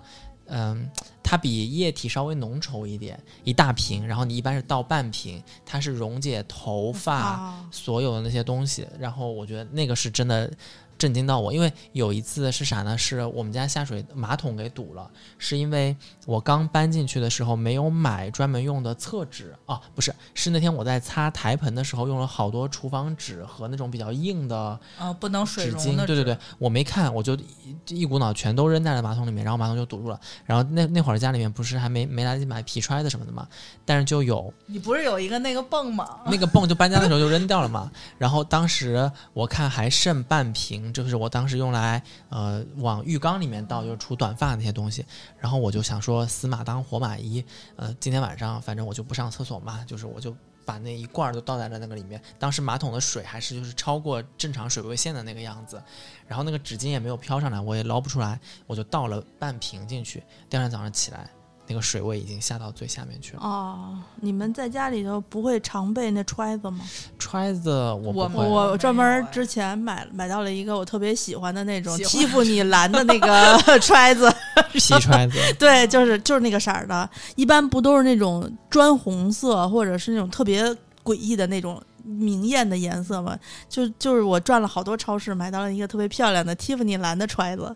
嗯，它比液体稍微浓稠一点，一大瓶，然后你一般是倒半瓶，它是溶解头发、啊，所有的那些东西，然后我觉得那个是真的。震惊到我，因为有一次是啥呢？是我们家下水马桶给堵了，是因为我刚搬进去的时候没有买专门用的厕纸啊，不是，是那天我在擦台盆的时候用了好多厨房纸和那种比较硬的啊不能水纸巾，溶的纸对对对，我没看，我就一一股脑全都扔在了马桶里面，然后马桶就堵住了。然后那那会儿家里面不是还没没来得及买皮揣子什么的嘛，但是就有你不是有一个那个泵吗？那个泵就搬家的时候就扔掉了嘛。然后当时我看还剩半瓶，就是我当时用来呃往浴缸里面倒，就是除短发那些东西。然后我就想说死马当活马医，呃，今天晚上反正我就不上厕所嘛，就是我就。把那一罐儿都倒在了那个里面，当时马桶的水还是就是超过正常水位线的那个样子，然后那个纸巾也没有飘上来，我也捞不出来，我就倒了半瓶进去。第二天早上起来，那个水位已经下到最下面去了。哦，你们在家里头不会常备那揣子吗？揣子我不我会，我专门之前买买到了一个我特别喜欢的那种喜欢蒂芙尼蓝的那个 揣子，皮揣子。对，就是就是那个色儿的，一般不都是那种砖红色或者是那种特别诡异的那种明艳的颜色吗？就就是我转了好多超市，买到了一个特别漂亮的蒂芙尼蓝的揣子，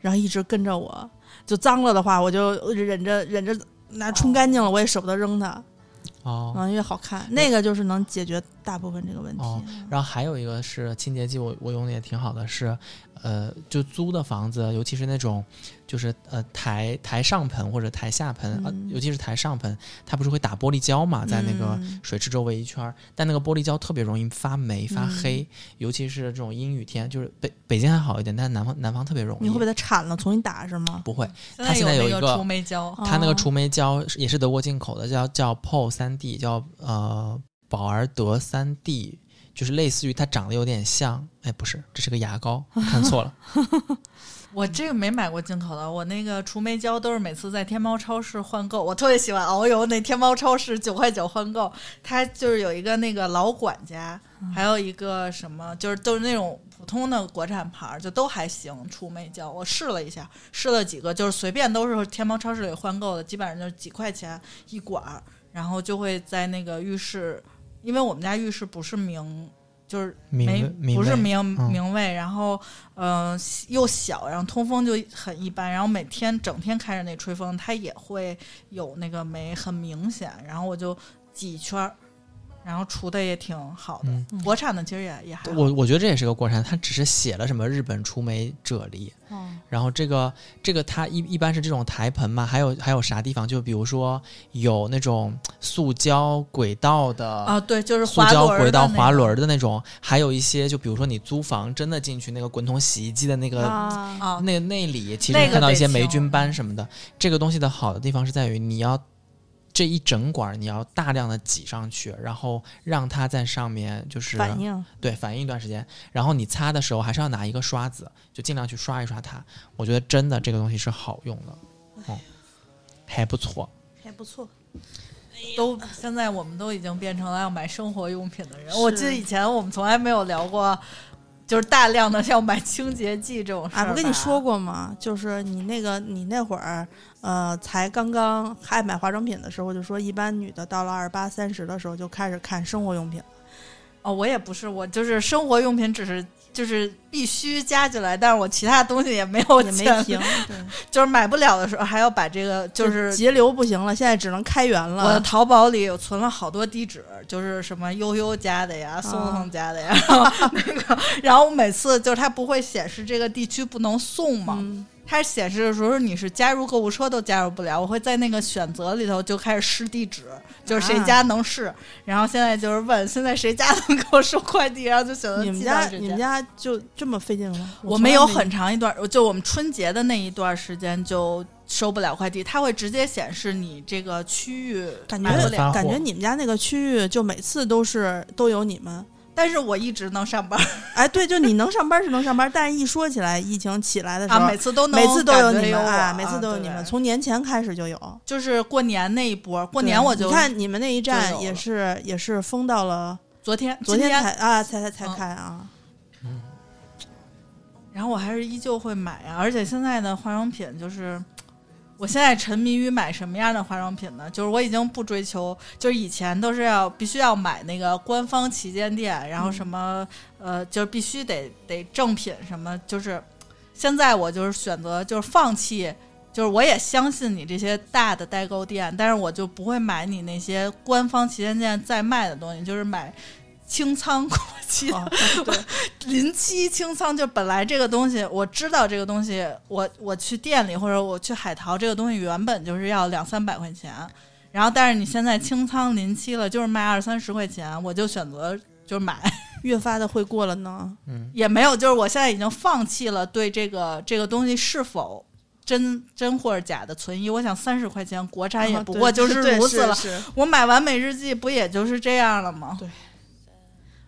然后一直跟着我，就脏了的话，我就忍着忍着拿冲干净了，我也舍不得扔它，哦，嗯，因为好看，那个就是能解决大部分这个问题。哦然后还有一个是清洁剂我，我用的也挺好的，是呃，就租的房子，尤其是那种就是呃台台上盆或者台下盆，呃嗯，尤其是台上盆，它不是会打玻璃胶嘛，在那个嗯水池周围一圈儿，但那个玻璃胶特别容易发霉发嗯黑，尤其是这种阴雨天，就是北北京还好一点，但是南方南方特别容易。你会把它铲了重新打是吗？不会，它现在有一个除霉胶，它那个哦除霉胶也是德国进口的，叫叫 PO 三 D，叫呃宝儿德三 D，就是类似于它长得有点像，哎，不是，这是个牙膏，看错了。我这个没买过进口的，我那个除霉胶都是每次在天猫超市换购，我特别喜欢遨游那天猫超市九块九换购，它就是有一个那个老管家，还有一个什么，就是都是那种普通的国产牌儿，就都还行。除霉胶我试了一下，试了几个，就是随便都是天猫超市里换购的，基本上就是几块钱一管儿，然后就会在那个浴室，因为我们家浴室不是明。就是没不是明嗯明卫，然后嗯、呃又小，然后通风就很一般，然后每天整天开着那吹风，它也会有那个霉很明显，然后我就挤一圈儿，然后出的也挺好的，嗯国产的其实也也还好。我我觉得这也是个国产，它只是写了什么日本出没啫喱，哦然后这个这个它一一般是这种台盆嘛，还有还有啥地方？就比如说有那种塑胶轨道的啊，对，就是塑胶轨道滑轮儿的那种，还有一些就比如说你租房真的进去那个滚筒洗衣机的那个。那那里其实你看到一些霉菌斑什么的，这个东西的好的地方是在于你要这一整管儿你要大量的挤上去，然后让它在上面就是反应对，反应一段时间，然后你擦的时候还是要拿一个刷子，就尽量去刷一刷它。我觉得真的这个东西是好用的，哦，还不错。还不错。都现在我们都已经变成了要买生活用品的人。我记得以前我们从来没有聊过，就是大量的要买清洁剂这种事儿。不跟你说过吗？就是你那个你那会儿，呃，才刚刚爱买化妆品的时候，就说一般女的到了二十八、三十的时候就开始看生活用品。哦，我也不是，我就是生活用品，只是就是必须加进来，但是我其他东西也没有也没停，对，就是买不了的时候还要把这个就是节流不行了，现在只能开源了我的。淘宝里有存了好多地址，就是什么悠悠家的呀、松松家的呀，然后那个，然后我每次就是它不会显示这个地区不能送嘛，嗯，它显示的时候你是加入购物车都加入不了，我会在那个选择里头就开始试地址，就是谁家能试，然后现在就是问现在谁家能给我收快递，然后就选择你们家你们家就这么费劲吗？我们有很长一段，就我们春节的那一段时间就收不了快递，它会直接显示你这个区域感。觉感觉你们家那个区域就每次都是都有你们。但是我一直能上班哎，对，就你能上班是能上班，但是一说起来疫情起来的时候，啊，每次都能每次都有你们啊，每次都有你们，从年前开始就有。就是过年那一波，过年我就你看你们那一站也是也是封到了昨天昨天才啊才才才嗯。开啊，嗯然后我还是依旧会买啊，而且现在的化妆品就是，我现在沉迷于买什么样的化妆品呢？就是我已经不追求，就是以前都是要必须要买那个官方旗舰店，然后什么、呃，就是必须得得正品什么，就是现在我就是选择就是放弃。就是我也相信你这些大的代购店，但是我就不会买你那些官方旗舰店在卖的东西，就是买清仓过期哦对，临期清仓就本来这个东西，我知道这个东西，我我去店里或者我去海淘，这个东西原本就是要两三百块钱，然后但是你现在清仓临期了，就是卖二三十块钱，我就选择就是买，越发的会过了呢。嗯，也没有，就是我现在已经放弃了对这个这个东西是否。真真或者假的存疑，我想三十块钱国产也不过就是如此了。我买完美日记不也就是这样了吗？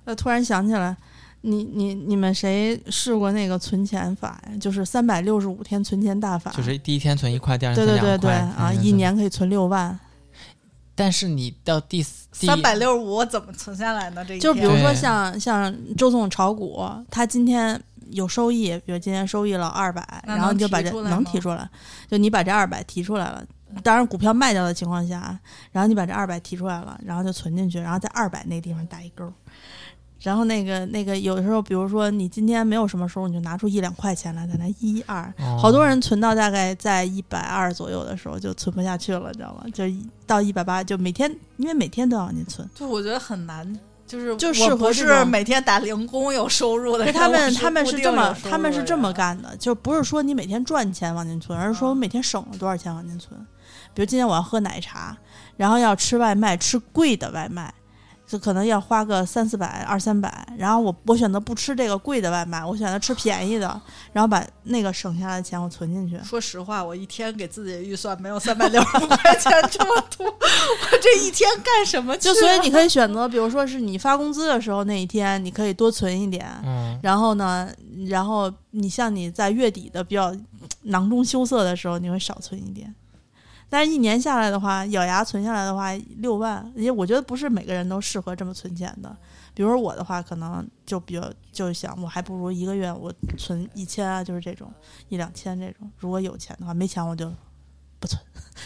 呃，突然想起来，你你你们谁试过那个存钱法呀？就是三百六十五天存钱大法，就是第一天存一块，第二天对对对对存两块啊，嗯一。年可以存六万。但是你到第四三百六十五我怎么存下来呢？这一就比如说像像周总炒股，他今天有收益，比如今天收益了二百，然后你就把这能提出来吗提出来，就你把这二百提出来了。当然，股票卖掉的情况下，然后你把这二百提出来了，然后就存进去，然后在二百那地方打一勾。然后那个那个，有的时候，比如说你今天没有什么收入，你就拿出一两块钱来，在那一二，哦好多人存到大概在一百二左右的时候就存不下去了，你知道吗？就到一百八，就每天因为每天都要你存。就我觉得很难，就是就我适合是每天打零工有收入的他们他们是这么他们是这么干的，就不是说你每天赚钱往进存，而是说我每天省了多少钱往进存。比如今天我要喝奶茶，然后要吃外卖，吃贵的外卖，就可能要花个三四百、二三百，然后我我选择不吃这个贵的外卖，我选择吃便宜的，然后把那个省下来的钱我存进去。说实话，我一天给自己的预算没有三百六十五块钱这么多，我这一天干什么去啊？就所以你可以选择，比如说是你发工资的时候那一天，你可以多存一点，嗯，然后呢，然后你像你在月底的比较囊中羞涩的时候，你会少存一点。但是，一年下来的话，咬牙存下来的话，六万，因为我觉得不是每个人都适合这么存钱的。比如说我的话，可能就比较就想，我还不如一个月我存一千啊，就是这种一两千这种。如果有钱的话，没钱我就不存，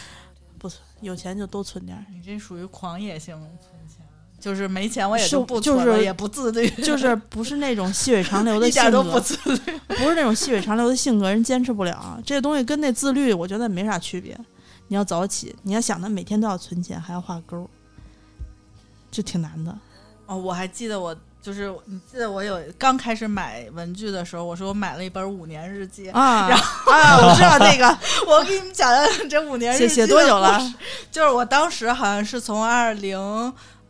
不存。有钱就多存点儿。你这属于狂野性存钱，就是没钱我也是就不就存了，是也不自律，就是不是那种细水长流的 性格，点都不自律。不是那种细水长流的性格，人坚持不了。这东西跟那自律，我觉得没啥区别。你要早起，你要想着每天都要存钱，还要画勾，就挺难的。哦，我还记得我就是你记得我有刚开始买文具的时候，我说我买了一本五年日记。啊，然啊，我知道那个我给你们讲讲这五年日写记写多久了？就是我当时好像是从二零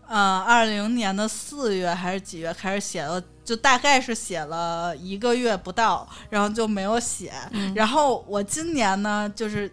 呃二零年的四月还是几月开始写的，就大概是写了一个月不到，然后就没有写。嗯然后我今年呢，就是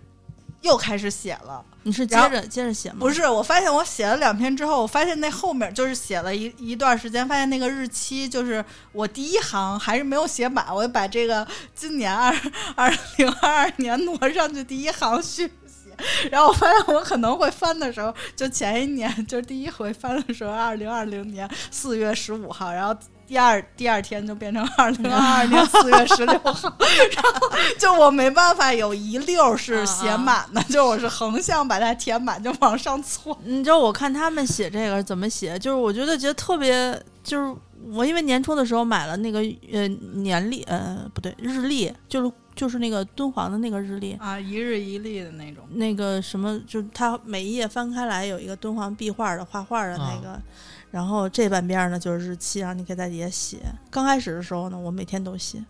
又开始写了。你是接着接着写吗？不是，我发现我写了两篇之后，我发现那后面就是写了一一段时间，发现那个日期就是我第一行还是没有写满，我就把这个今年二 二零二二年挪上去第一行续写，然后我发现我可能会翻的时候，就前一年就是第一回翻的时候，二零二零年四月十五号，然后。第二第二天就变成二零二二年四月十六号，然后就我没办法有一溜是写满的，就我是横向把它填满，就往上错。你知道我看他们写这个怎么写，就是我觉得觉得特别，就是我因为年初的时候买了那个呃年历，呃不对日历，就是就是那个敦煌的那个日历，啊，一日一历的那种。那个什么，就是它每一页翻开来有一个敦煌壁画的画画的那个，然后这半边呢就是日期，然后你可以在底下写。刚开始的时候呢，我每天都写，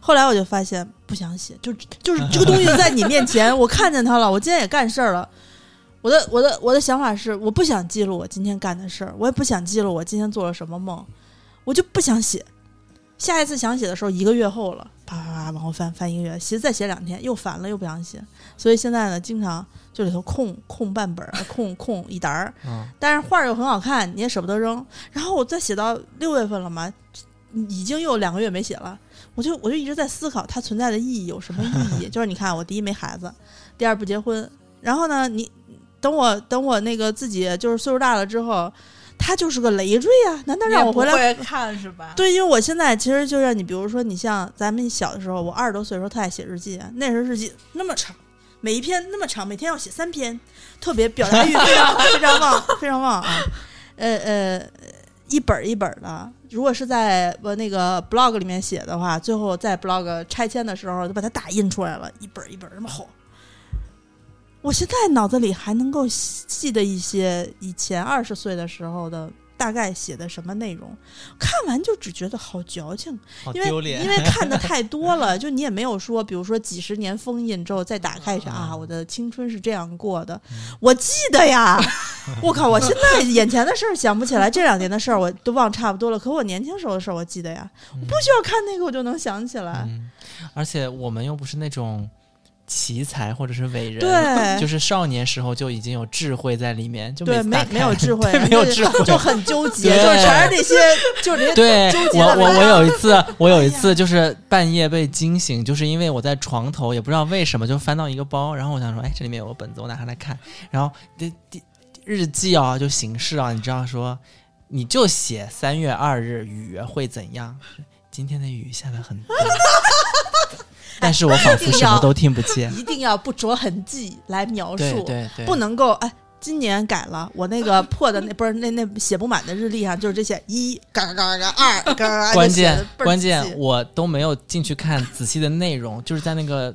后来我就发现不想写，就就是这个东西在你面前，我看见它了，我今天也干事儿了。我的我的我的想法是，我不想记录我今天干的事儿，我也不想记录我今天做了什么梦，我就不想写。下一次想写的时候，一个月后了，啪啪啪往后翻翻一个月，写再写两天，又烦了，又不想写。所以现在呢，经常就里头空空半本儿，空空一沓儿，嗯，但是画儿又很好看，你也舍不得扔。然后我再写到六月份了嘛，已经又有两个月没写了，我就我就一直在思考它存在的意义有什么意义。就是你看，我第一没孩子，第二不结婚，然后呢，你等我等我那个自己就是岁数大了之后，它就是个累赘啊！难道让我回来看是吧？对，因为我现在其实就像你，比如说你像咱们小的时候，我二十多岁的时候特爱写日记，那时候日记那么长，每一篇那么长，每天要写三篇，特别表达欲 非常非常旺，非常旺啊。呃呃，一本儿一本儿的，如果是在我那个 blog 里面写的话，最后在 blog 拆迁的时候就把它打印出来了，一本儿一本儿那么厚。我现在脑子里还能够记得一些以前二十岁的时候的大概写的什么内容，看完就只觉得好矫情，因为因。为看的 太多了，就你也没有说，比如说几十年封印之后再打开一下啊，我的青春是这样过的，我记得呀，我靠，我现在眼前的事儿想不起来，这两年的事儿我都忘差不多了，可我年轻时候的事儿我记得呀，我不需要看那个我就能想起来，嗯，而且我们又不是那种奇才或者是伟人，对。就是少年时候就已经有智慧在里面，就对，每次打开没没有智慧，没有智慧，就很纠 结，对。就是全是那些，就是那些对纠结我我我有一次，我有一哎次就是半夜被惊醒，就是因为我在床头，也不知道为什么就翻到一个包，然后我想说，哎，这里面有个本子，我拿上来看，然后第第日记啊，就形式啊，你知道说，你就写三月二日雨会怎样，今天的雨下的很大，但是我仿佛什么都听不见，一定要不着痕迹来描述，对对，不能够哎。今年改了，我那个破的那不是那那写不满的日历上就是这些 一嘎嘎嘎嘎二嘎嘎嘎，关键关键我都没有进去看仔细的内容，就是在那个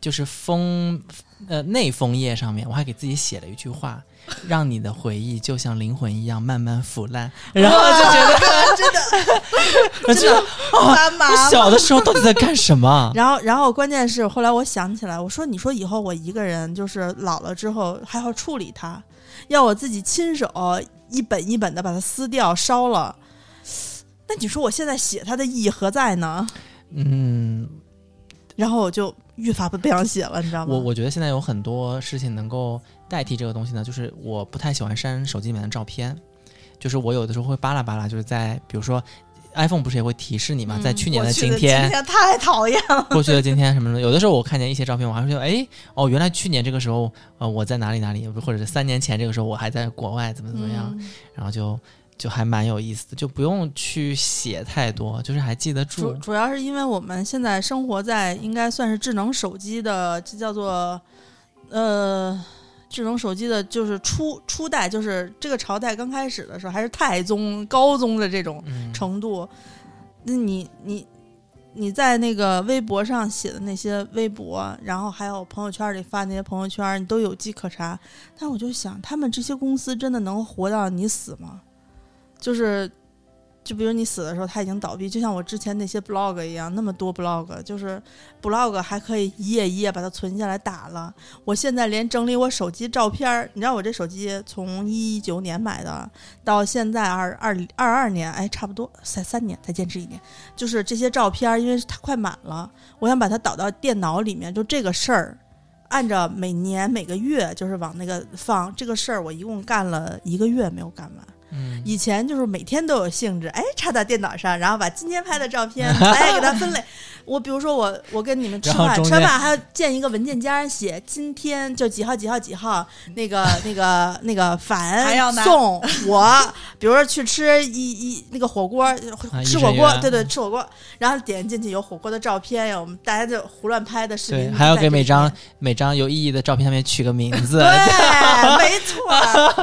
就是封呃内封页上面，我还给自己写了一句话，让你的回忆就像灵魂一样慢慢腐烂，然后就觉得 真的。我觉得妈妈我小的时候到底在干什么？然后，然后关键是后来我想起来，我说你说以后我一个人就是老了之后还要处理它，要我自己亲手一本一本的把它撕掉烧了，那你说我现在写它的意义何在呢？嗯，然后我就愈发不不想写了，你知道吗？我我觉得现在有很多事情能够代替这个东西呢，就是我不太喜欢删手机里面的照片，就是我有的时候会扒拉扒拉，就是在比如说 iPhone 不是也会提示你嘛，嗯在去年的今天今天太讨厌了。过去的今天什么的，有的时候我看见一些照片，我还会觉得，哎，哦，原来去年这个时候，呃，我在哪里哪里，或者是三年前这个时候我还在国外，怎么怎么样，嗯然后就就还蛮有意思的，就不用去写太多，就是还记得主住。主要是因为我们现在生活在应该算是智能手机的，这叫做呃智能手机的，就是初初代，就是这个朝代刚开始的时候，还是太宗、高宗的这种嗯，程度。那你你你在那个微博上写的那些微博，然后还有朋友圈里发那些朋友圈，你都有迹可查。但我就想，他们这些公司真的能活到你死吗？就是。就比如你死的时候，它已经倒闭，就像我之前那些 blog 一样，那么多 blog，就是 blog 还可以一页一页把它存下来打了。我现在连整理我手机照片儿，你知道我这手机从一九年买的，到现在二二二二年，哎，差不多才三年，才坚持一年。就是这些照片儿，因为它快满了，我想把它导到电脑里面。就这个事儿，按照每年每个月就是往那个放。这个事儿我一共干了一个月没有干完。嗯，以前就是每天都有兴致，哎，插到电脑上，然后把今天拍的照片，哎，给它分类。我比如说我我跟你们吃饭，吃完饭还要建一个文件夹，写今天就几号几号几号，那个 那个那个还要拿凡送我，比如说去吃一一那个火锅，吃火锅，对对，吃火锅，然后点进去有火锅的照片呀，我们大家就胡乱拍的视，频，还要给每张每张有意义的照片上面取个名字。对，没错，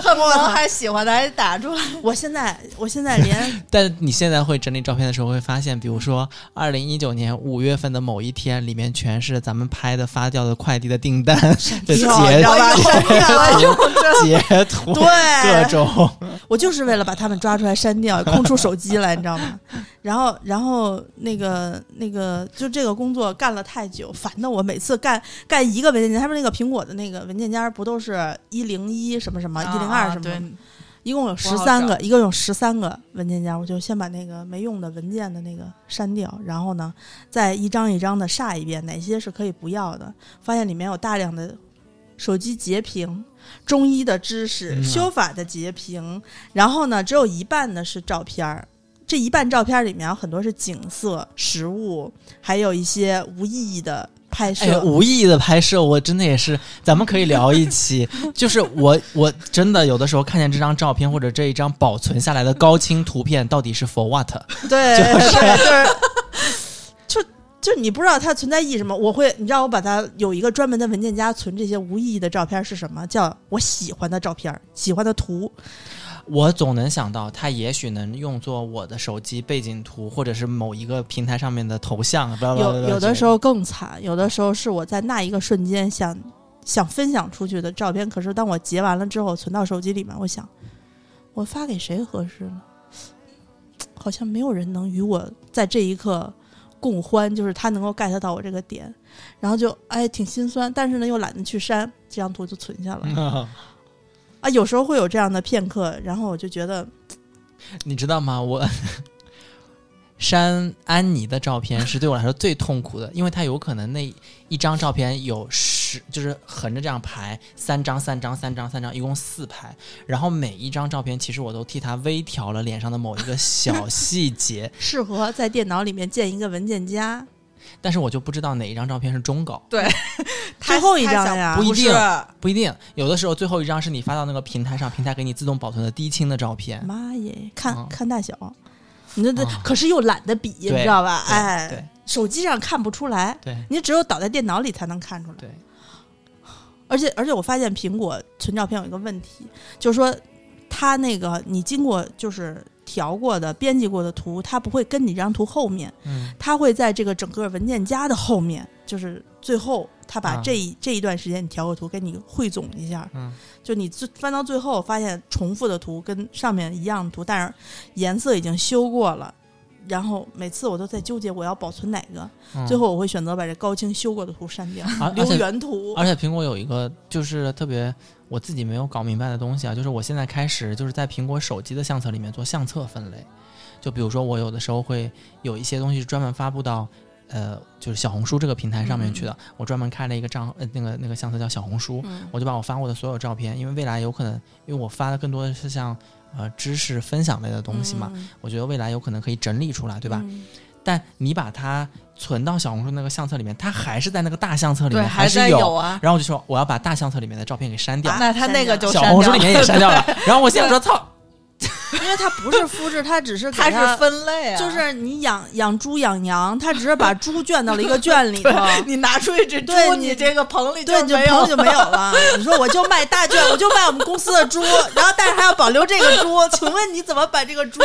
恨不能还喜欢的还得打出来。我现在我现在连 但你现在会整理照片的时候，会发现，比如说二零一九年五月份的某一天，里面全是咱们拍的发掉的快递的订单 的截掉你知道吧？删掉。截图，对各种。我就是为了把他们抓出来删掉，空出手机来，你知道吗？然后，然后那个那个，就这个工作干了太久，烦的我每次干干一个文件夹，他们那个苹果的那个文件夹不都是一零一什么什么一零二什么一共有十三个，一共有十三个文件夹，我就先把那个没用的文件的那个删掉，然后呢，再一张一张的煞一遍，哪些是可以不要的，发现里面有大量的手机截屏。中医的知识、嗯啊修法的截屏，然后呢，只有一半的是照片儿。这一半照片儿里面有很多是景色、食物，还有一些无意义的拍摄。哎，无意义的拍摄，我真的也是，咱们可以聊一期。就是我，我真的有的时候看见这张照片或者这一张保存下来的高清图片，到底是 for what？对，就是对，就是，就就你不知道它存在意义什么。我会，你知道我把它有一个专门的文件夹存这些无意义的照片是什么？叫我喜欢的照片，喜欢的图。我总能想到，它也许能用作我的手机背景图，或者是某一个平台上面的头像。有有的时候更惨，有的时候是我在那一个瞬间想想分享出去的照片，可是当我截完了之后存到手机里面，我想我发给谁合适呢？好像没有人能与我在这一刻共欢，就是他能够 get 到我这个点，然后就哎挺心酸，但是呢又懒得去删，这张图就存下了。嗯啊，有时候会有这样的片刻，然后我就觉得你知道吗？我删安妮的照片是对我来说最痛苦的，因为她有可能那一张照片有十，就是横着这样排三张、三张、三张、三张，一共四排。然后每一张照片，其实我都替她微调了脸上的某一个小细节，适合在电脑里面建一个文件夹。但是我就不知道哪一张照片是中稿。对 最后一张呀不一定不一定，有的时候最后一张是你发到那个平台上，平台给你自动保存的低清的照片。妈耶，看、嗯看大小，你这这、啊可是又懒得比，你知道吧？哎，对手机上看不出来，对你只有倒在电脑里才能看出来。对，而且而且我发现苹果存照片有一个问题，就是说它那个你经过就是调过的、编辑过的图，它不会跟你这张图后面，嗯，它会在这个整个文件夹的后面，就是最后它把啊这一、这一段时间你调过图给你汇总一下，嗯，就你最翻到最后发现重复的图跟上面一样的图，但是颜色已经修过了。然后每次我都在纠结我要保存哪个，嗯最后我会选择把这高清修过的图删掉，留原图。而且苹果有一个就是特别我自己没有搞明白的东西啊，就是我现在开始就是在苹果手机的相册里面做相册分类，就比如说我有的时候会有一些东西专门发布到。呃，就是小红书这个平台上面去的，我专门开了一个账，呃，那个那个相册叫小红书，嗯。我就把我发过的所有照片，因为未来有可能，因为我发的更多的是像呃知识分享类的东西嘛，嗯。我觉得未来有可能可以整理出来，对吧？嗯但你把它存到小红书那个相册里面，它还是在那个大相册里对，面，还是在有啊。然后我就说我要把大相册里面的照片给删掉，啊那他那个就小红书里面也删掉了。然后我现在说操，因为它不是复制，它只是给它它是分类啊，就是你养养猪养羊，它只是把猪圈到了一个圈里头。你拿出一只猪对，你你这个棚里对，你就没有朋友就没有了。你说我就卖大圈，我就卖我们公司的猪，然后但是还要保留这个猪，请问你怎么把这个猪？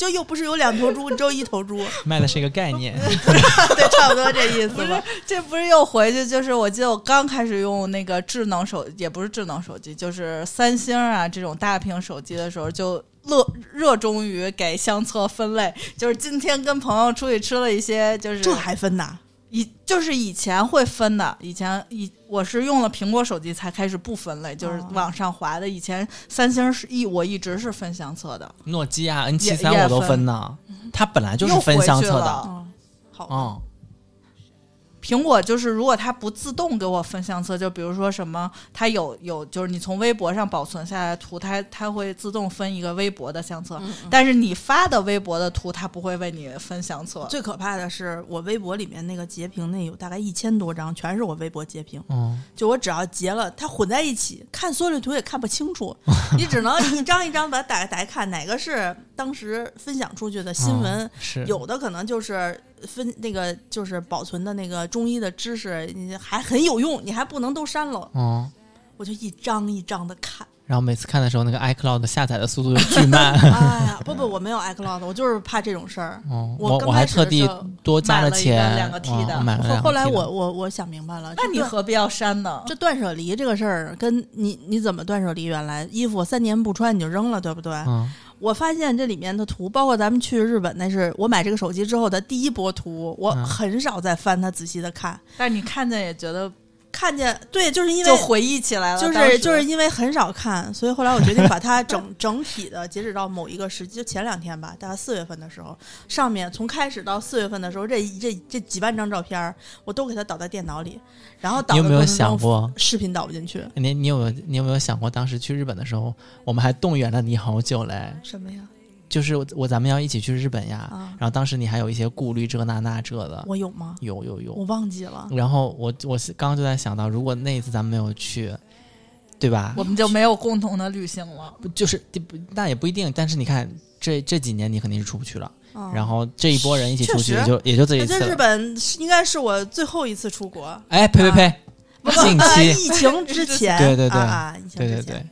就又不是有两头猪，你只有一头猪，卖的是一个概念。对，差不多这意思吧。这不是又回去？就是我记得我刚开始用那个智能手，也不是智能手机，就是三星啊这种大屏手机的时候，就乐热衷于给相册分类，就是今天跟朋友出去吃了一些，就是这还分呐？以就是以前会分的，以前以我是用了苹果手机才开始不分类，就是哦往上滑的。以前三星是一我一直是分相册的，诺基亚 N 七三我都也分分呢，它本来就是又分相册的。嗯，好，嗯，苹果就是如果它不自动给我分相册，就比如说什么，它有有就是你从微博上保存下来的图，它它会自动分一个微博的相册，嗯嗯。但是你发的微博的图，它不会为你分相册。最可怕的是，我微博里面那个截屏，那有大概一千多张，全是我微博截屏。嗯，就我只要截了，它混在一起，看缩略图也看不清楚，你只能一张一张把它打开打开看，哪个是当时分享出去的新闻，嗯是。有的可能就是分那个就是保存的那个中医的知识，你还很有用，你还不能都删了，嗯。我就一张一张的看。然后每次看的时候，那个 iCloud 下载的速度就巨慢。哎呀，不不，我没有 iCloud，我就是怕这种事儿。哦，我我我刚开始还特地多加了钱，两个 T 的买了两个后后来我我我想明白了，那你何必要删呢？这断舍离这个事儿，跟你你怎么断舍离？原来衣服三年不穿你就扔了，对不对？嗯我发现这里面的图，包括咱们去日本，那是我买这个手机之后的第一波图，我嗯很少再翻它仔细的看。但是你看见也觉得看见对，就是因为就回忆起来了，就是就是因为很少看，所以后来我决定把它整 整体的，截止到某一个时机，就前两天吧，大概四月份的时候，上面从开始到四月份的时候，这这这几万张照片，我都给它导在电脑里，然后导你有没有想过视频导不进去？你你有没有你有没有想过，当时去日本的时候，我们还动员了你好久嘞？什么呀？就是我我咱们要一起去日本呀，啊，然后当时你还有一些顾虑，这那那这的，我有吗？有有有我。忘记了。然后我我是刚刚就在想到，如果那一次咱们没有去，对吧？我们就没有共同的旅行了。不就是不那也不一定，但是你看这这几年你肯定是出不去了，嗯然后这一波人一起出去也就也就这一次在日。本应该是我最后一次出国，哎，呸呸呸！近呃期疫情之前，对对对疫情对对对之前，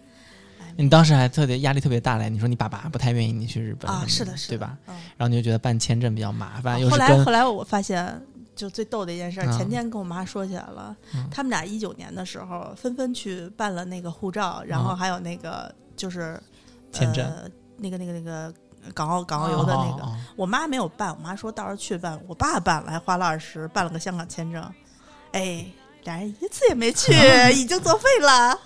你当时还特别压力特别大嘞，你说你爸爸不太愿意你去日本啊，是的，是的，对吧？？嗯然后你就觉得办签证比较麻烦，又后来后来我发现，就最逗的一件事前天跟我妈说起来了，嗯他们俩一九年的时候纷纷去办了那个护照，然后嗯还有那个就是签证呃那个那个那个港澳港澳游的那个，哦哦哦我妈没有办，我妈说到时候去办，我爸办了，还花了二十，办了个香港签证，哎，俩人一次也没去，已经作废了。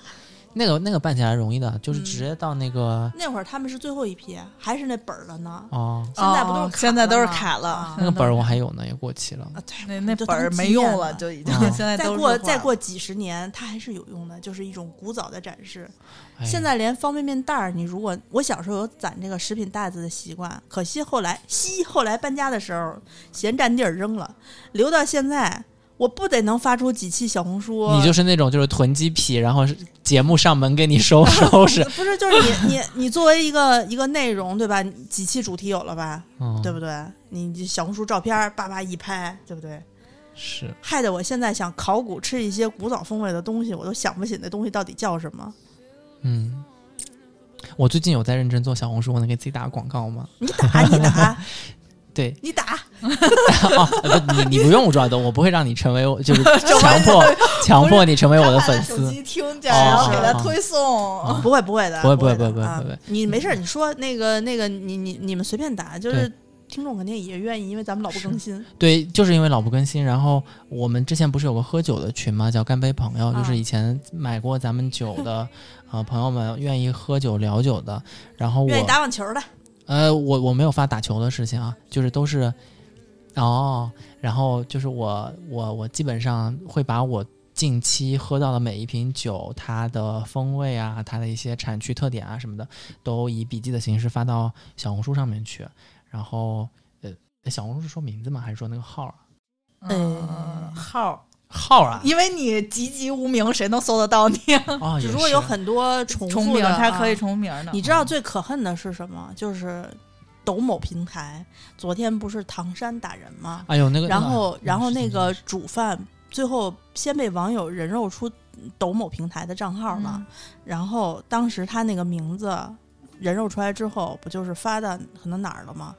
那个那个办起来容易的，就是嗯。直接到那个那会儿他们是最后一批，还是那本儿了呢？哦，现在不都是现在都是卡了。啊那个本儿我还有呢，也过期了。啊，对，那那本儿没用了，就已经嗯 现在再都过再过几十年，它还是有用的，就是一种古早的展示。哎。现在连方便面袋儿，你如果我小时候有攒这个食品袋子的习惯，可惜后来惜后来搬家的时候嫌占地儿扔了，留到现在，我不得能发出几期小红书？你就是那种就是囤积癖，然后节目上门给你收收拾，不是就是你 你你作为一个一个内容对吧？几期主题有了吧？嗯，对不对？你小红书照片儿叭叭一拍，对不对？是害得我现在想考古吃一些古早风味的东西，我都想不起那东西到底叫什么。嗯。我最近有在认真做小红书，我能给自己打个广告吗？你打你打 对，你打，哦，不你你不用抓的，我不会让你成为我，就是 强迫强迫你成为我的粉手丝。机听然后给他哦推送。不会不会的，不会不会会不会不会啊你没事，你说那个那个你你你们随便打，就是听众肯定也愿意，因为咱们老不更新。对，就是因为老不更新，然后我们之前不是有个喝酒的群吗？叫干杯朋友，啊就是以前买过咱们酒的 呃朋友们愿意喝酒聊酒的，然后愿意我打网球的，呃我我没有发打球的事情啊，就是都是哦，然后就是我我我基本上会把我近期喝到的每一瓶酒，它的风味啊，它的一些产区特点啊什么的，都以笔记的形式发到小红书上面去。然后呃，小红书是说名字吗？还是说那个号啊？嗯，号，号啊？因为你籍籍无名，谁能搜得到你？如果有很多重重名，复的，它可以啊重名的。你知道最可恨的是什么？就是抖某平台，昨天不是唐山打人吗？哎呦那个，然后然后那个主犯最后先被网友人肉出抖某平台的账号嘛，嗯然后当时他那个名字人肉出来之后，不就是发到可能哪儿了吗？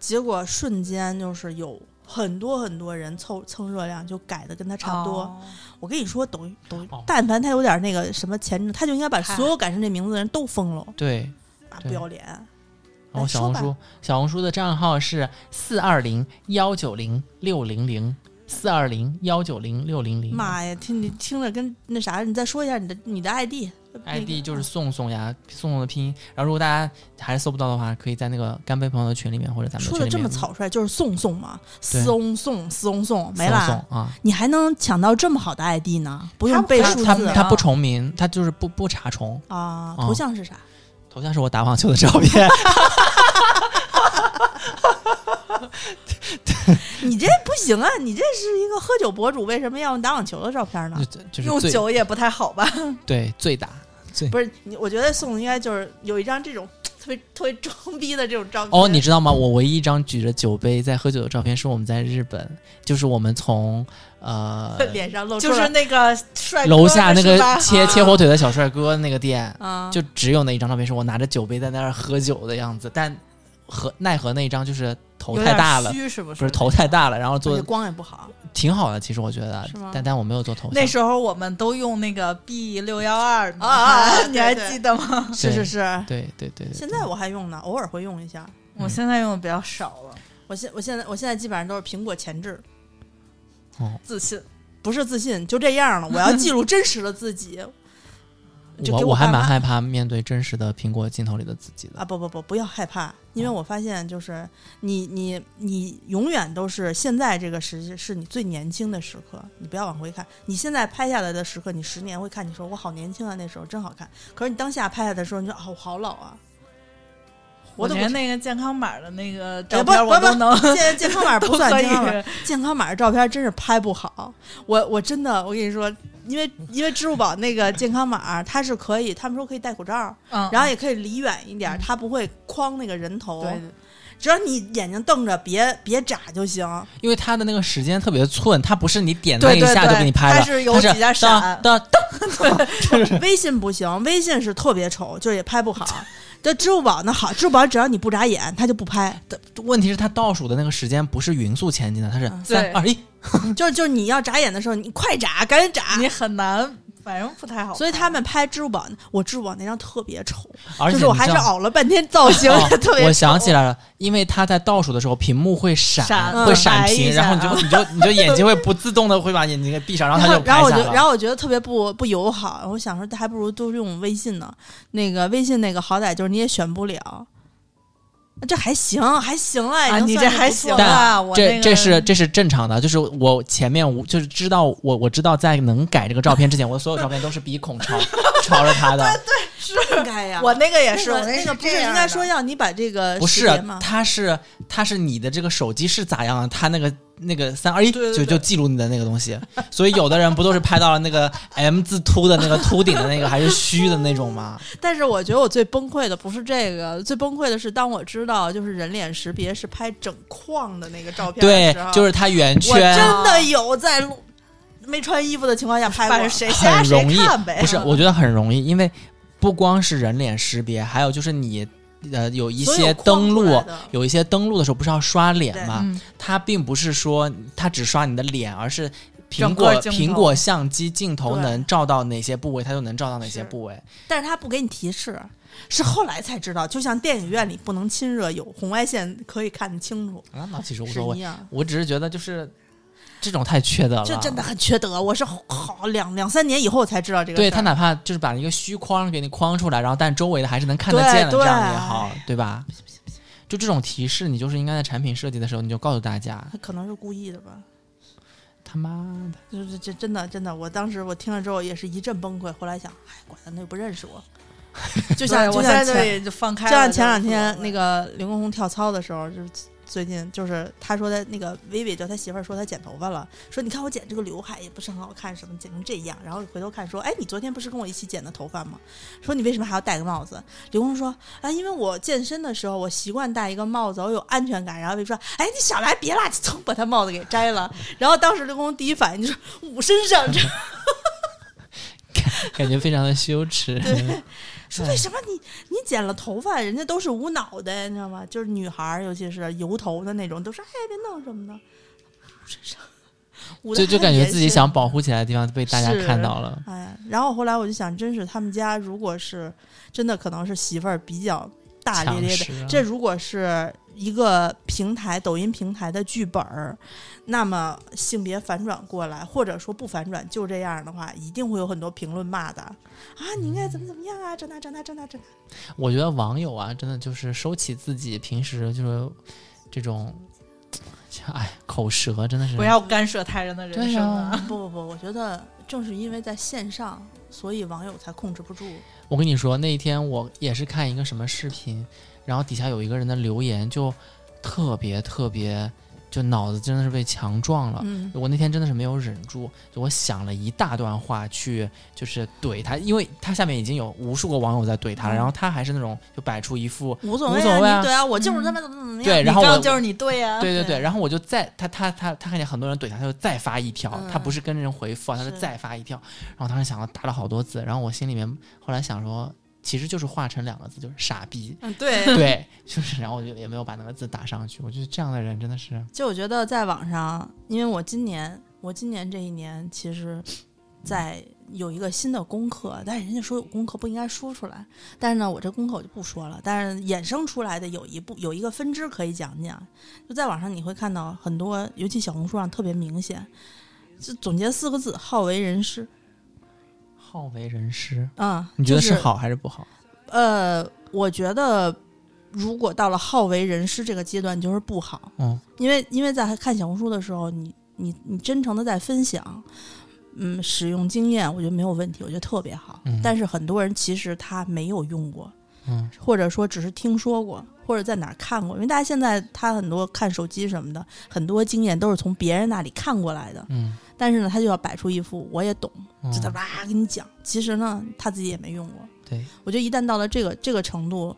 结果瞬间就是有很多很多人凑蹭热量，就改的跟他差不多。哦我跟你说，抖音抖但凡他有点那个什么前，他就应该把所有改成这名字的人都封了对啊！不要脸！然后小红书小红书的账号是四二零幺九零六零零四二零幺九零六零零。妈呀，听你听着跟那啥，你再说一下你的你的 ID。那个 ID 就是宋宋呀，宋宋的拼音。然后如果大家还是搜不到的话，可以在那个干杯朋友的群里面或者咱们说的这群里面么草率，就是宋宋嘛，对宋宋宋宋没宋啦。啊。你还能抢到这么好的 ID 呢？不用他背他他数字他不重名，他就是不不查重。啊？哦头像是啥？头像是我打网球的照片，你这不行啊！你这是一个喝酒博主，为什么要用打网球的照片呢？就就是用酒也不太好吧？对醉打最不是你，我觉得宋应该就是有一张这种 特别特别装逼的这种照片。哦，你知道吗？我唯一一张举着酒杯在喝酒的照片是我们在日本，就是我们从呃脸上露出就是那个帅哥楼下那个切切火腿的小帅哥那个店，啊，就只有那一张照片是我拿着酒杯在那儿喝酒的样子，但和奈何那一张就是头太大了。虚是不是？不是头太大了，然后做光也不好。挺好的，其实我觉得是吗，但但我没有做头像。那时候我们都用那个 B 六幺二啊啊啊 你还记得吗？是是是，对对对对，现在我还用呢，偶尔会用一下。我现在用的比较少了，我现我现在我现在基本上都是苹果前置，哦自信。不是自信，就这样了。我要记录真实的自己 就我我还蛮害怕面对真实的苹果镜头里的自己的。啊！不不不，不要害怕，因为我发现就是你你你永远都是现在这个时是你最年轻的时刻，你不要往回看。你现在拍下来的时刻，你十年会看，你说我好年轻啊，那时候真好看。可是你当下拍下来的时候，你说啊，我好老啊。我连那个健康码的那个哎照片我都能健健康码不算 健康码，健康码的照片真是拍不好。我我真的，我跟你说，因为因为支付宝那个健康码，它是可以，他们说可以戴口罩，嗯，然后也可以离远一点，嗯它不会框那个人头。对，只要你眼睛瞪着，别别眨就行。因为它的那个时间特别寸，它不是你点那对对一下就给你拍了，它是有几下闪当当 微信不行，微信是特别丑，就是也拍不好。这支付宝那好，支付宝只要你不眨眼，它就不拍。问题是它倒数的那个时间不是匀速前进的，它是三二一。就是就是你要眨眼的时候，你快眨，赶紧眨。你很难，反正不太好。所以他们拍支付宝，我支付宝那张特别丑，而且就是我还是熬了半天造型，哦 特别丑。我想起来了，因为他在倒数的时候，屏幕会闪，闪会闪屏，然后你就你就你就眼睛会不自动的会把眼睛给闭上，然后他就然后然后我就。然后我觉得特别不不友好，我想说还不如都用微信呢。那个微信那个好歹就是你也选不了，这还行还行了，啊，你这还行了啊，我这那个这是这是正常的，就是我前面我就是知道我我知道在能改这个照片之前，我所有照片都是鼻孔朝 朝着他的，应该呀。我那个也是，那我那个不是应该说要你把这个不是？他是他是你的这个手机是咋样，他那个那个三二一就就记录你的那个东西，所以有的人不都是拍到了那个 M 字凸的那个凸顶的那个还是虚的那种吗？但是我觉得我最崩溃的不是这个，最崩溃的是当我知道就是人脸识别是拍整框的那个照片对的时候，，就是它圆我圈。真的有在录没穿衣服的情况下拍过反正。谁瞎谁很容易看呗。不是，我觉得很容易，因为不光是人脸识别，还有就是你呃有一些登录有一些登录的时候不是要刷脸对吗？嗯，它并不是说它只刷你的脸，而是苹果苹果相机镜头能照到哪些部位，它就能照到哪些部位。但是它不给你提示，是后来才知道，就像电影院里不能亲热，有红外线可以看得清楚，啊，那其实无所谓。我只是觉得就是这种太缺德了。这真的很缺德，我是好好两两三年以后才知道这个。对他哪怕就是把一个虚框给你框出来，然后但周围的还是能看得见的，这样也好，对吧？就这种提示，你就是应该在产品设计的时候你就告诉大家，他可能是故意的吧？他妈的，就是这真的真的，我当时我听了之后也是一阵崩溃。后来想，哎，管他那又不认识我，就像就对我在像前就放开就。像前两天那个刘畊宏跳操的时候，就是最近就是他说他那个薇薇叫他媳妇儿说他剪头发了，说你看我剪这个刘海也不是很好看，什么剪成这样，然后回头看说，哎，你昨天不是跟我一起剪的头发吗？说你为什么还要戴个帽子？刘工说啊，因为我健身的时候我习惯戴一个帽子，我有安全感。然后薇薇说，哎，你少来，别啦，就把他帽子给摘了。然后当时刘工第一反应就是捂身上，这感觉非常的羞耻。对，说为什么你你剪了头发，人家都是无脑的，你知道吗？就是女孩儿，尤其是油头的那种，都是哎别弄什么的，捂身上，就就感觉自己想保护起来的地方被大家看到了。哎，然后后来我就想，真是他们家如果是真的，可能是媳妇儿比较大咧咧的。这如果是一个平台，抖音平台的剧本儿，那么性别反转过来，或者说不反转就这样的话，一定会有很多评论骂的啊！你应该怎么怎么样啊？这那这那这那这那。我觉得网友啊，真的就是收起自己平时就是这种，哎，口舌真的是不要干涉他人的人生啊！不不不，我觉得正是因为在线上，所以网友才控制不住。我跟你说，那一天我也是看一个什么视频，然后底下有一个人的留言就特别特别，就脑子真的是被强撞了。嗯，我那天真的是没有忍住，就我想了一大段话去，就是怼他，因为他下面已经有无数个网友在怼他了，嗯然后他还是那种就摆出一副无所谓无所谓啊你对啊，我就是他妈怎么怎么样。对，然后我就是你对呀、对对对，对然后我就再他他他他看见很多人怼他，他就再发一条，他不是跟人回复啊，他是是再发一条。然后当时想了打了好多字，然后我心里面后来想说，其实就是化成两个字，就是傻逼。嗯，对，对，就是，然后我就也没有把那个字打上去。我觉得这样的人真的是，就我觉得在网上，因为我今年我今年这一年其实，在有一个新的功课，但是人家说有功课不应该说出来，但是呢，我这功课我就不说了。但是衍生出来的有一部有一个分支可以讲讲，就在网上你会看到很多，尤其小红书上特别明显，就总结四个字：好为人师。好为人师。啊、你觉得是好还是不好？呃，我觉得如果到了好为人师这个阶段，就是不好。嗯，因为因为在看小红书的时候，你你你真诚的在分享，嗯，使用经验，我觉得没有问题，我觉得特别好。嗯但是很多人其实他没有用过，嗯，或者说只是听说过，或者在哪儿看过。因为大家现在他很多看手机什么的，很多经验都是从别人那里看过来的。嗯，但是呢，他就要摆出一副我也懂，嗯就他哇跟你讲，其实呢他自己也没用过。对，我觉得一旦到了这个这个程度，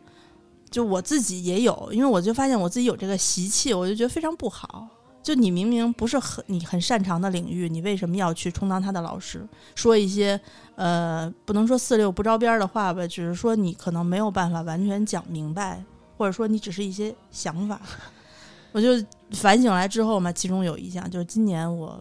就我自己也有，因为我就发现我自己有这个习气，我就觉得非常不好。就你明明不是很你很擅长的领域，你为什么要去充当他的老师，说一些呃不能说四六不着边儿的话吧，只是说你可能没有办法完全讲明白，或者说你只是一些想法。我就反省来之后嘛，其中有一项就是今年我，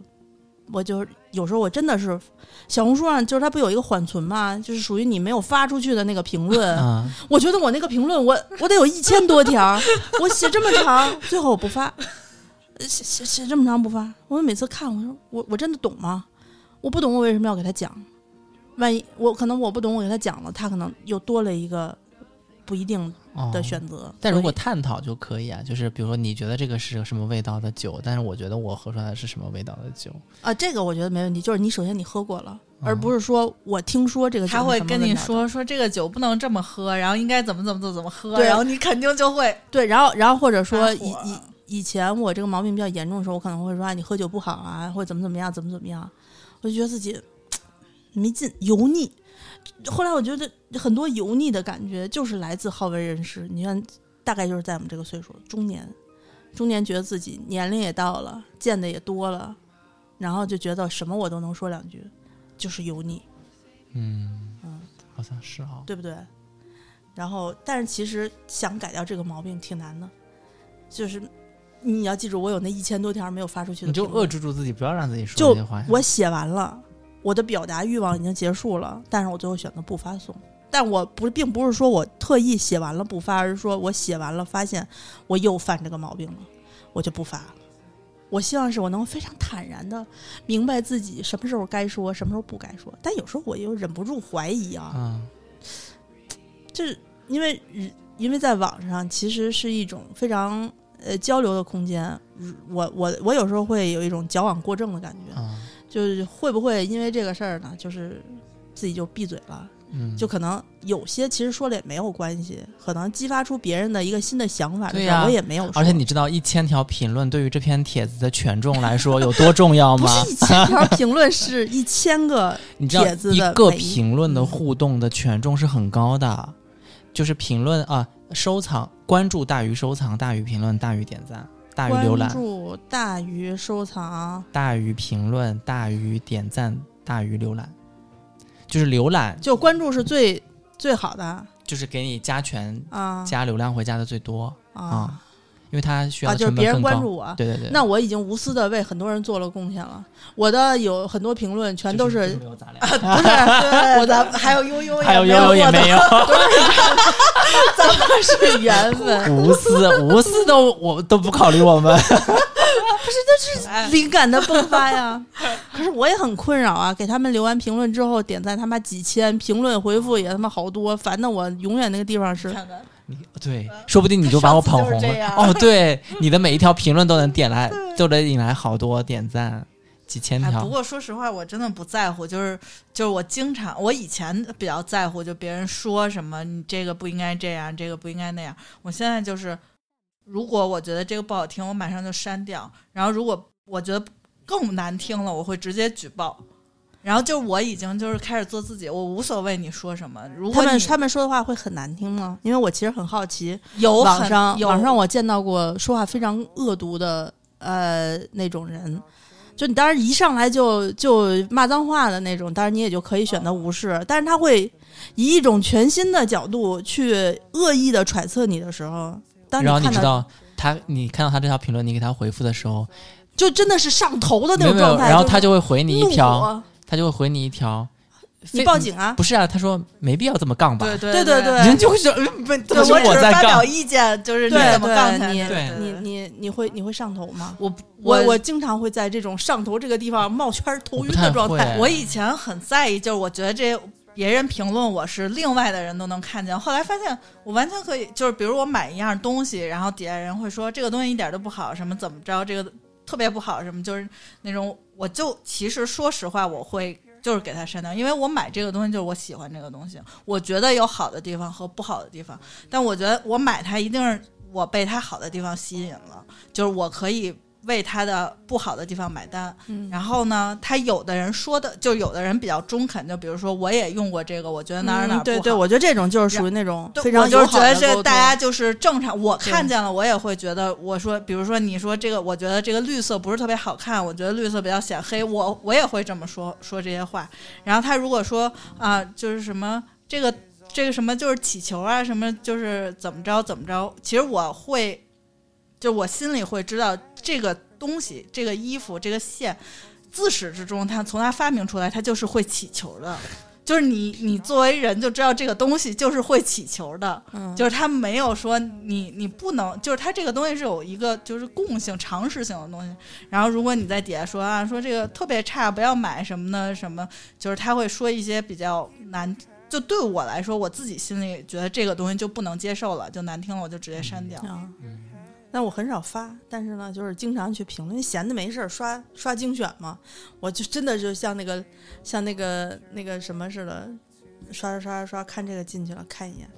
我就是有时候我真的是小红书上就是它不有一个缓存嘛，就是属于你没有发出去的那个评论。嗯，我觉得我那个评论我我得有一千多条，我写这么长，最后我不发，呃写写写这么长不发。我每次看我说我我真的懂吗？我不懂，我为什么要给他讲？万一我可能我不懂，我给他讲了，他可能又多了一个不一定哦。的选择。但如果探讨就可以啊，就是比如说你觉得这个是什么味道的酒，但是我觉得我喝出来的是什么味道的酒，啊，这个我觉得没问题，就是你首先你喝过了，嗯。而不是说我听说这个酒他会跟你说说这个酒不能这么喝，然后应该怎么怎么怎么怎么喝，然后你 肯定就会。对，然后然后或者说以以以前我这个毛病比较严重的时候，我可能会说啊，你喝酒不好啊，或者怎么怎么样，怎么怎么样，我就觉得自己 没劲，油腻。后来我觉得很多油腻的感觉就是来自好为人师。你看，大概就是在我们这个岁数，中年，中年觉得自己年龄也到了，见的也多了，然后就觉得什么我都能说两句，就是油腻。嗯嗯，好像是哈、对不对？然后，但是其实想改掉这个毛病挺难的，就是你要记住，我有那一千多条没有发出去的你就，遏制住自己，不要让自己说就这些话。我写完了，我的表达欲望已经结束了，但是我最后选择不发送。但我不并不是说我特意写完了不发，而是说我写完了发现我又犯这个毛病了，我就不发了。我希望是我能非常坦然的明白自己什么时候该说，什么时候不该说。但有时候我又忍不住怀疑啊，嗯就是因为因为在网上其实是一种非常呃交流的空间，我我我有时候会有一种矫枉过正的感觉，嗯就是会不会因为这个事儿呢，就是自己就闭嘴了，嗯，就可能有些其实说了也没有关系，可能激发出别人的一个新的想法对呀我也没有说，而且你知道一千条评论对于这篇帖子的权重来说有多重要不吗？是一千条 评论，是一千个 你知道帖子的一个评论的嗯互动的权重是很高的，就是评论啊、收藏、关注大于收藏，大于评论，大于点赞，大于浏关览，注大于收藏，大于评论，大于点赞，大于浏览，就是浏览就关注是最最好的。就是给你加权啊。加流量会加的最多，啊因为他需要啊！就是别人。关注我，对对对，那我已经无私的为很多人做了贡献了。我的有很多评论全都就是是没有咱俩，不是 对我的还有悠悠还有悠悠也没有，咱们是缘分。无私无私都我都不考虑我们。不是这是灵感的迸发呀。可是我也很困扰啊，给他们留完评论之后，点赞他妈几千，评论回复也他妈好多，烦的我永远那个地方是看看，你对，说不定你就把我捧红了。哦，对，你的每一条评论都能点来，都能引来好多点赞，几千哎，条。不过说实话，我真的不在乎，就是就是我经常，我以前比较在乎，就别人说什么，你这个不应该这样，这个不应该那样。我现在就是，如果我觉得这个不好听，我马上就删掉。然后如果我觉得更难听了，我会直接举报。然后就我已经就是开始做自己，我无所谓你说什么。如他们果他们说的话会很难听吗？因为我其实很好奇，有网上有网上我见到过说话非常恶毒的呃那种人。就你当然一上来就就骂脏话的那种，当然你也就可以选择无视，但是他会以一种全新的角度去恶意的揣测你的时候，当然后你看到知道他，你看到他这条评论，你给他回复的时候，就真的是上头的那没有没有，种状态，然后他就会回你一怒条，火他就会回你一条，你报警啊！不是啊？他说没必要这么杠吧？对对对对对人就会说，嗯不，对，都是我只是在。发表意见，就是你怎么杠才对是对你你你会你会上头吗？我我我经常会在这种上头这个地方冒圈儿头晕的状态。我以前很在意，就是我觉得这别人评论我是另外的人都能看见，后来发现我完全可以，就是比如我买一样东西，然后底下人会说这个东西一点都不好，什么怎么着，这个特别不好，什么就是那种，我就其实说实话，我会。就是给他删掉，因为我买这个东西就是我喜欢这个东西，我觉得有好的地方和不好的地方，但我觉得我买它一定是我被它好的地方吸引了，就是我可以为他的不好的地方买单，嗯然后呢，他有的人说的，就有的人比较中肯，就比如说我也用过这个，我觉得哪儿哪儿不好。嗯对对，我觉得这种就是属于那种非常我就是觉得这大家就是正常，我看见了，我也会觉得，我说，比如说你说这个，我觉得这个绿色不是特别好看，我觉得绿色比较显黑，我我也会这么说说这些话。然后他如果说啊、就是什么这个这个什么就是起球啊，什么就是怎么着怎么着，其实我会，就我心里会知道这个东西，这个衣服，这个线，自始至终，它从它发明出来，它就是会起球的。就是你，你作为人就知道这个东西就是会起球的，嗯就是它没有说你你不能，就是它这个东西是有一个就是共性常识性的东西。然后如果你在底下说啊说这个特别差，不要买什么的什么，就是他会说一些比较难。就对我来说，我自己心里觉得这个东西就不能接受了，就难听了，我就直接删掉。啊。但我很少发，但是呢，就是经常去评论，闲的没事儿刷刷精选嘛，我就真的就像那个像那个那个什么似的，刷刷刷刷刷，看这个进去了，看一眼，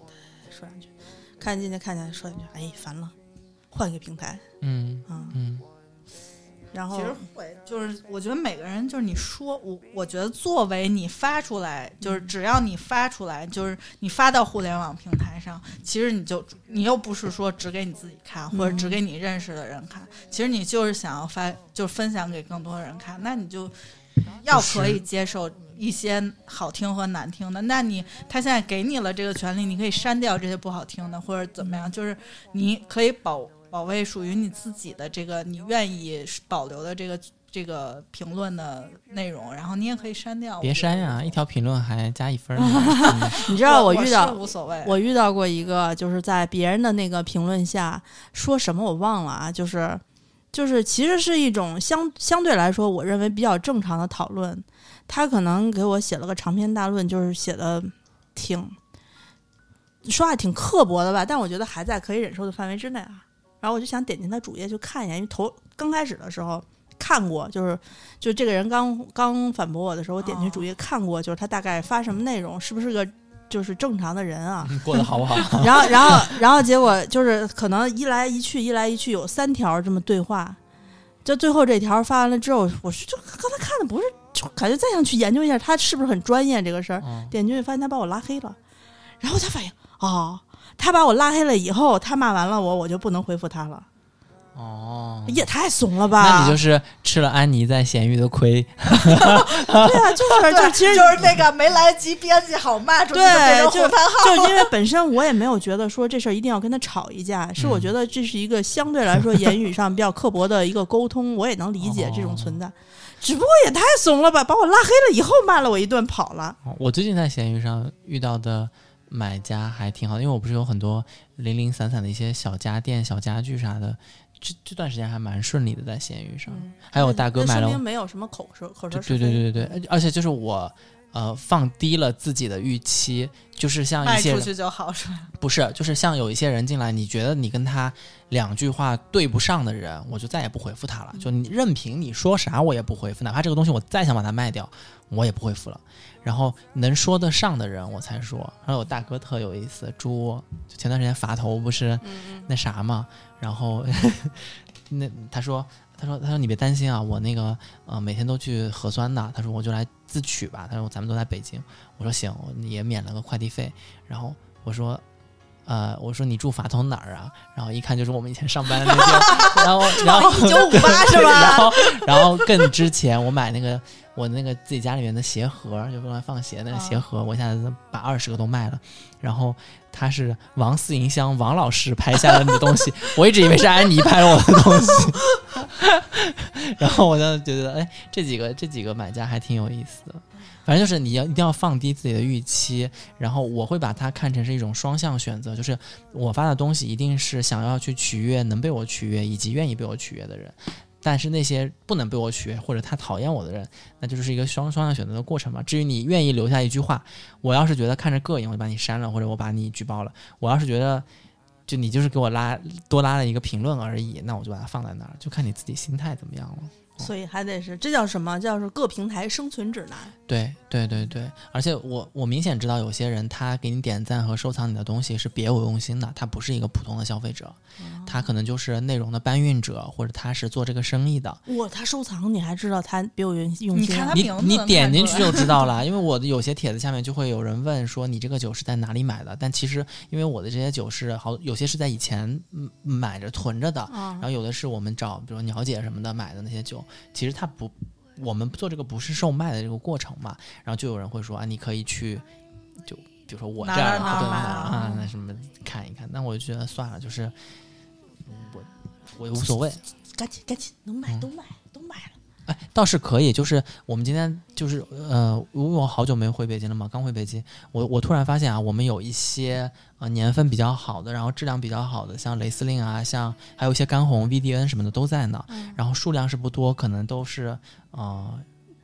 说两句，看进去看见说两句，哎，烦了，换一个平台嗯啊、嗯，然后其实会，就是我觉得每个人就是你说我，我觉得作为你发出来，就是只要你发出来，就是你发到互联网平台上，其实你就你又不是说只给你自己看，或者只给你认识的人看，其实你就是想要发，就是分享给更多人看，那你就要可以接受一些好听和难听的，那你他现在给你了这个权利，你可以删掉这些不好听的，或者怎么样，就是你可以保保卫属于你自己的这个你愿意保留的这个这个评论的内容，然后你也可以删掉。别删呀，一条评论还加一分儿呢。嗯你知道我遇到是无所谓，我遇到过一个，就是在别人的那个评论下说什么我忘了啊，就是就是其实是一种相相对来说我认为比较正常的讨论。他可能给我写了个长篇大论，就是写的挺说话挺刻薄的吧，但我觉得还在可以忍受的范围之内啊。然后我就想点进他主页去看一眼，因为头刚开始的时候看过，就是就这个人刚刚反驳我的时候，我点进主页看过，就是他大概发什么内容，是不是个就是正常的人啊？过得好不好？然后，然后，然后结果就是可能一来一去，一来一去有三条这么对话，就最后这条发完了之后，我是就刚才看的不是，就感觉再想去研究一下他是不是很专业这个事儿，嗯点进去发现他把我拉黑了，然后才反应哦，他把我拉黑了以后，他骂完了我，我就不能回复他了，哦，也太怂了吧？那你就是吃了安妮在咸鱼的亏。对啊，就是就对，其实就是那个没来得及编辑好骂出去，就变对，就成红番号。就是因为本身我也没有觉得说这事儿一定要跟他吵一架，是我觉得这是一个相对来说言语上比较刻薄的一个沟通，我也能理解这种存在，只不过也太怂了吧，把我拉黑了以后骂了我一顿跑了。我最近在闲鱼上遇到的买家还挺好的，因为我不是有很多零零散散的一些小家电、小家具啥的，这这段时间还蛮顺利的在闲鱼上。嗯还有大哥买了没有什么口舌口舌对对。对对对，而且就是我呃放低了自己的预期，就是像一些卖出去就好是吧？不是，就是像有一些人进来，你觉得你跟他两句话对不上的人，我就再也不回复他了。就你任凭你说啥，我也不回复，哪怕这个东西我再想把它卖掉，我也不回复了。然后能说得上的人，我才说。然后我大哥特有意思，猪，就前段时间法头不是嗯那啥嘛，然后 那他说。他说：“他说你别担心啊，我那个呃每天都去核酸的。他说我就来自取吧。他说咱们都在北京。我说行，我也免了个快递费。然后我说呃，我说你住法头哪儿啊？然后一看就是我们以前上班的那地儿。然后，然后 一九五八是然吧？后，然后更之前我买那个我那个自己家里面的鞋盒，就用来放鞋那个鞋盒，我一下子把二十个都卖了。然后他是王四银香王老师拍下了你的东西，我一直以为是安妮拍了我的东西。然后我就觉得，哎，这几个这几个买家还挺有意思的。反正就是你要一定要放低自己的预期，然后我会把它看成是一种双向选择，就是我发的东西一定是想要去取悦能被我取悦以及愿意被我取悦的人，但是那些不能被我取悦或者他讨厌我的人，那就是一个双双向选择的过程嘛。至于你愿意留下一句话，我要是觉得看着膈应，我就把你删了，或者我把你举报了；我要是觉得就你就是给我拉多拉了一个评论而已，那我就把它放在那儿，就看你自己心态怎么样了。所以还得是这叫什么？叫是各平台生存指南。对对对对，而且我我明显知道有些人他给你点赞和收藏你的东西是别有用心的，他不是一个普通的消费者，他可能就是内容的搬运者，或者他是做这个生意的。哇，他收藏你还知道他别有用用心啊？你看他你你名字能点进去就知道 了，因为我的有些帖子下面就会有人问说你这个酒是在哪里买的，但其实因为我的这些酒是好有些是在以前嗯买着囤着的，啊然后有的是我们找比如鸟姐什么的买的那些酒，其实它不，我们做这个不是售卖的这个过程嘛，然后就有人会说啊，你可以去，就比如说我这哪儿啊啊，那什么看一看，那我就觉得算了，就是嗯我我也无所谓，赶紧赶紧，能买嗯。都买。哎，倒是可以，就是我们今天就是呃，因为我好久没回北京了嘛，刚回北京，我我突然发现啊，我们有一些呃年份比较好的，然后质量比较好的，像雷司令啊，像还有一些干红 VDN 什么的都在呢，然后数量是不多，可能都是呃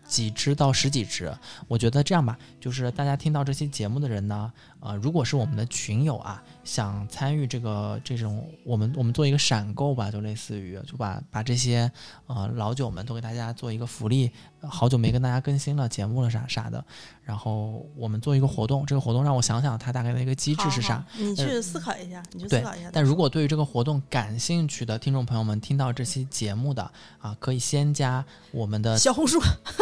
几只到十几只。我觉得这样吧，就是大家听到这期节目的人呢，呃，如果是我们的群友啊，想参与这个这种，我们我们做一个闪购吧，就类似于就把把这些呃老酒们都给大家做一个福利，呃好久没跟大家更新了节目了啥啥的，然后我们做一个活动，这个活动让我想想它大概的一个机制是啥好。好你去思考一下，你去思考一下。但如果对于这个活动感兴趣的听众朋友们，听到这期节目的啊，可以先加我们的，小红书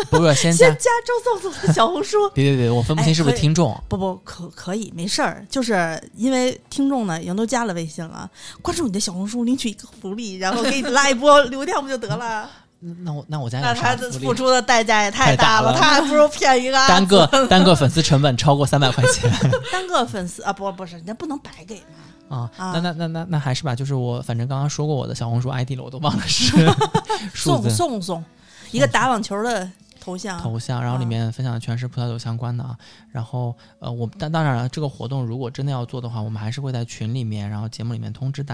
不是 先加先，加周总总的小红书，别别别，我分不清是不是听众。不不可可以没事儿，就是因为听众呢已经都加了微信了，关注你的小红书领取一个福利，然后给你拉一波流量不就得了？那我那我家那他付出的代价也太大大了。他还不如骗一个单个单个粉丝成本超过三百块钱。单个粉丝啊，不不是，人家不能白给！啊那那那那那还是吧，就是我反正刚刚说过我的小红书 ID 了，我都忘了是 送送送。一个打网球的头像，头像，然后里啊面分享的全是葡萄酒相关的啊。然后呃，我但当然了，这个活动如果真的要做的话，我们还是会在群里面，然后节目里面通知大家。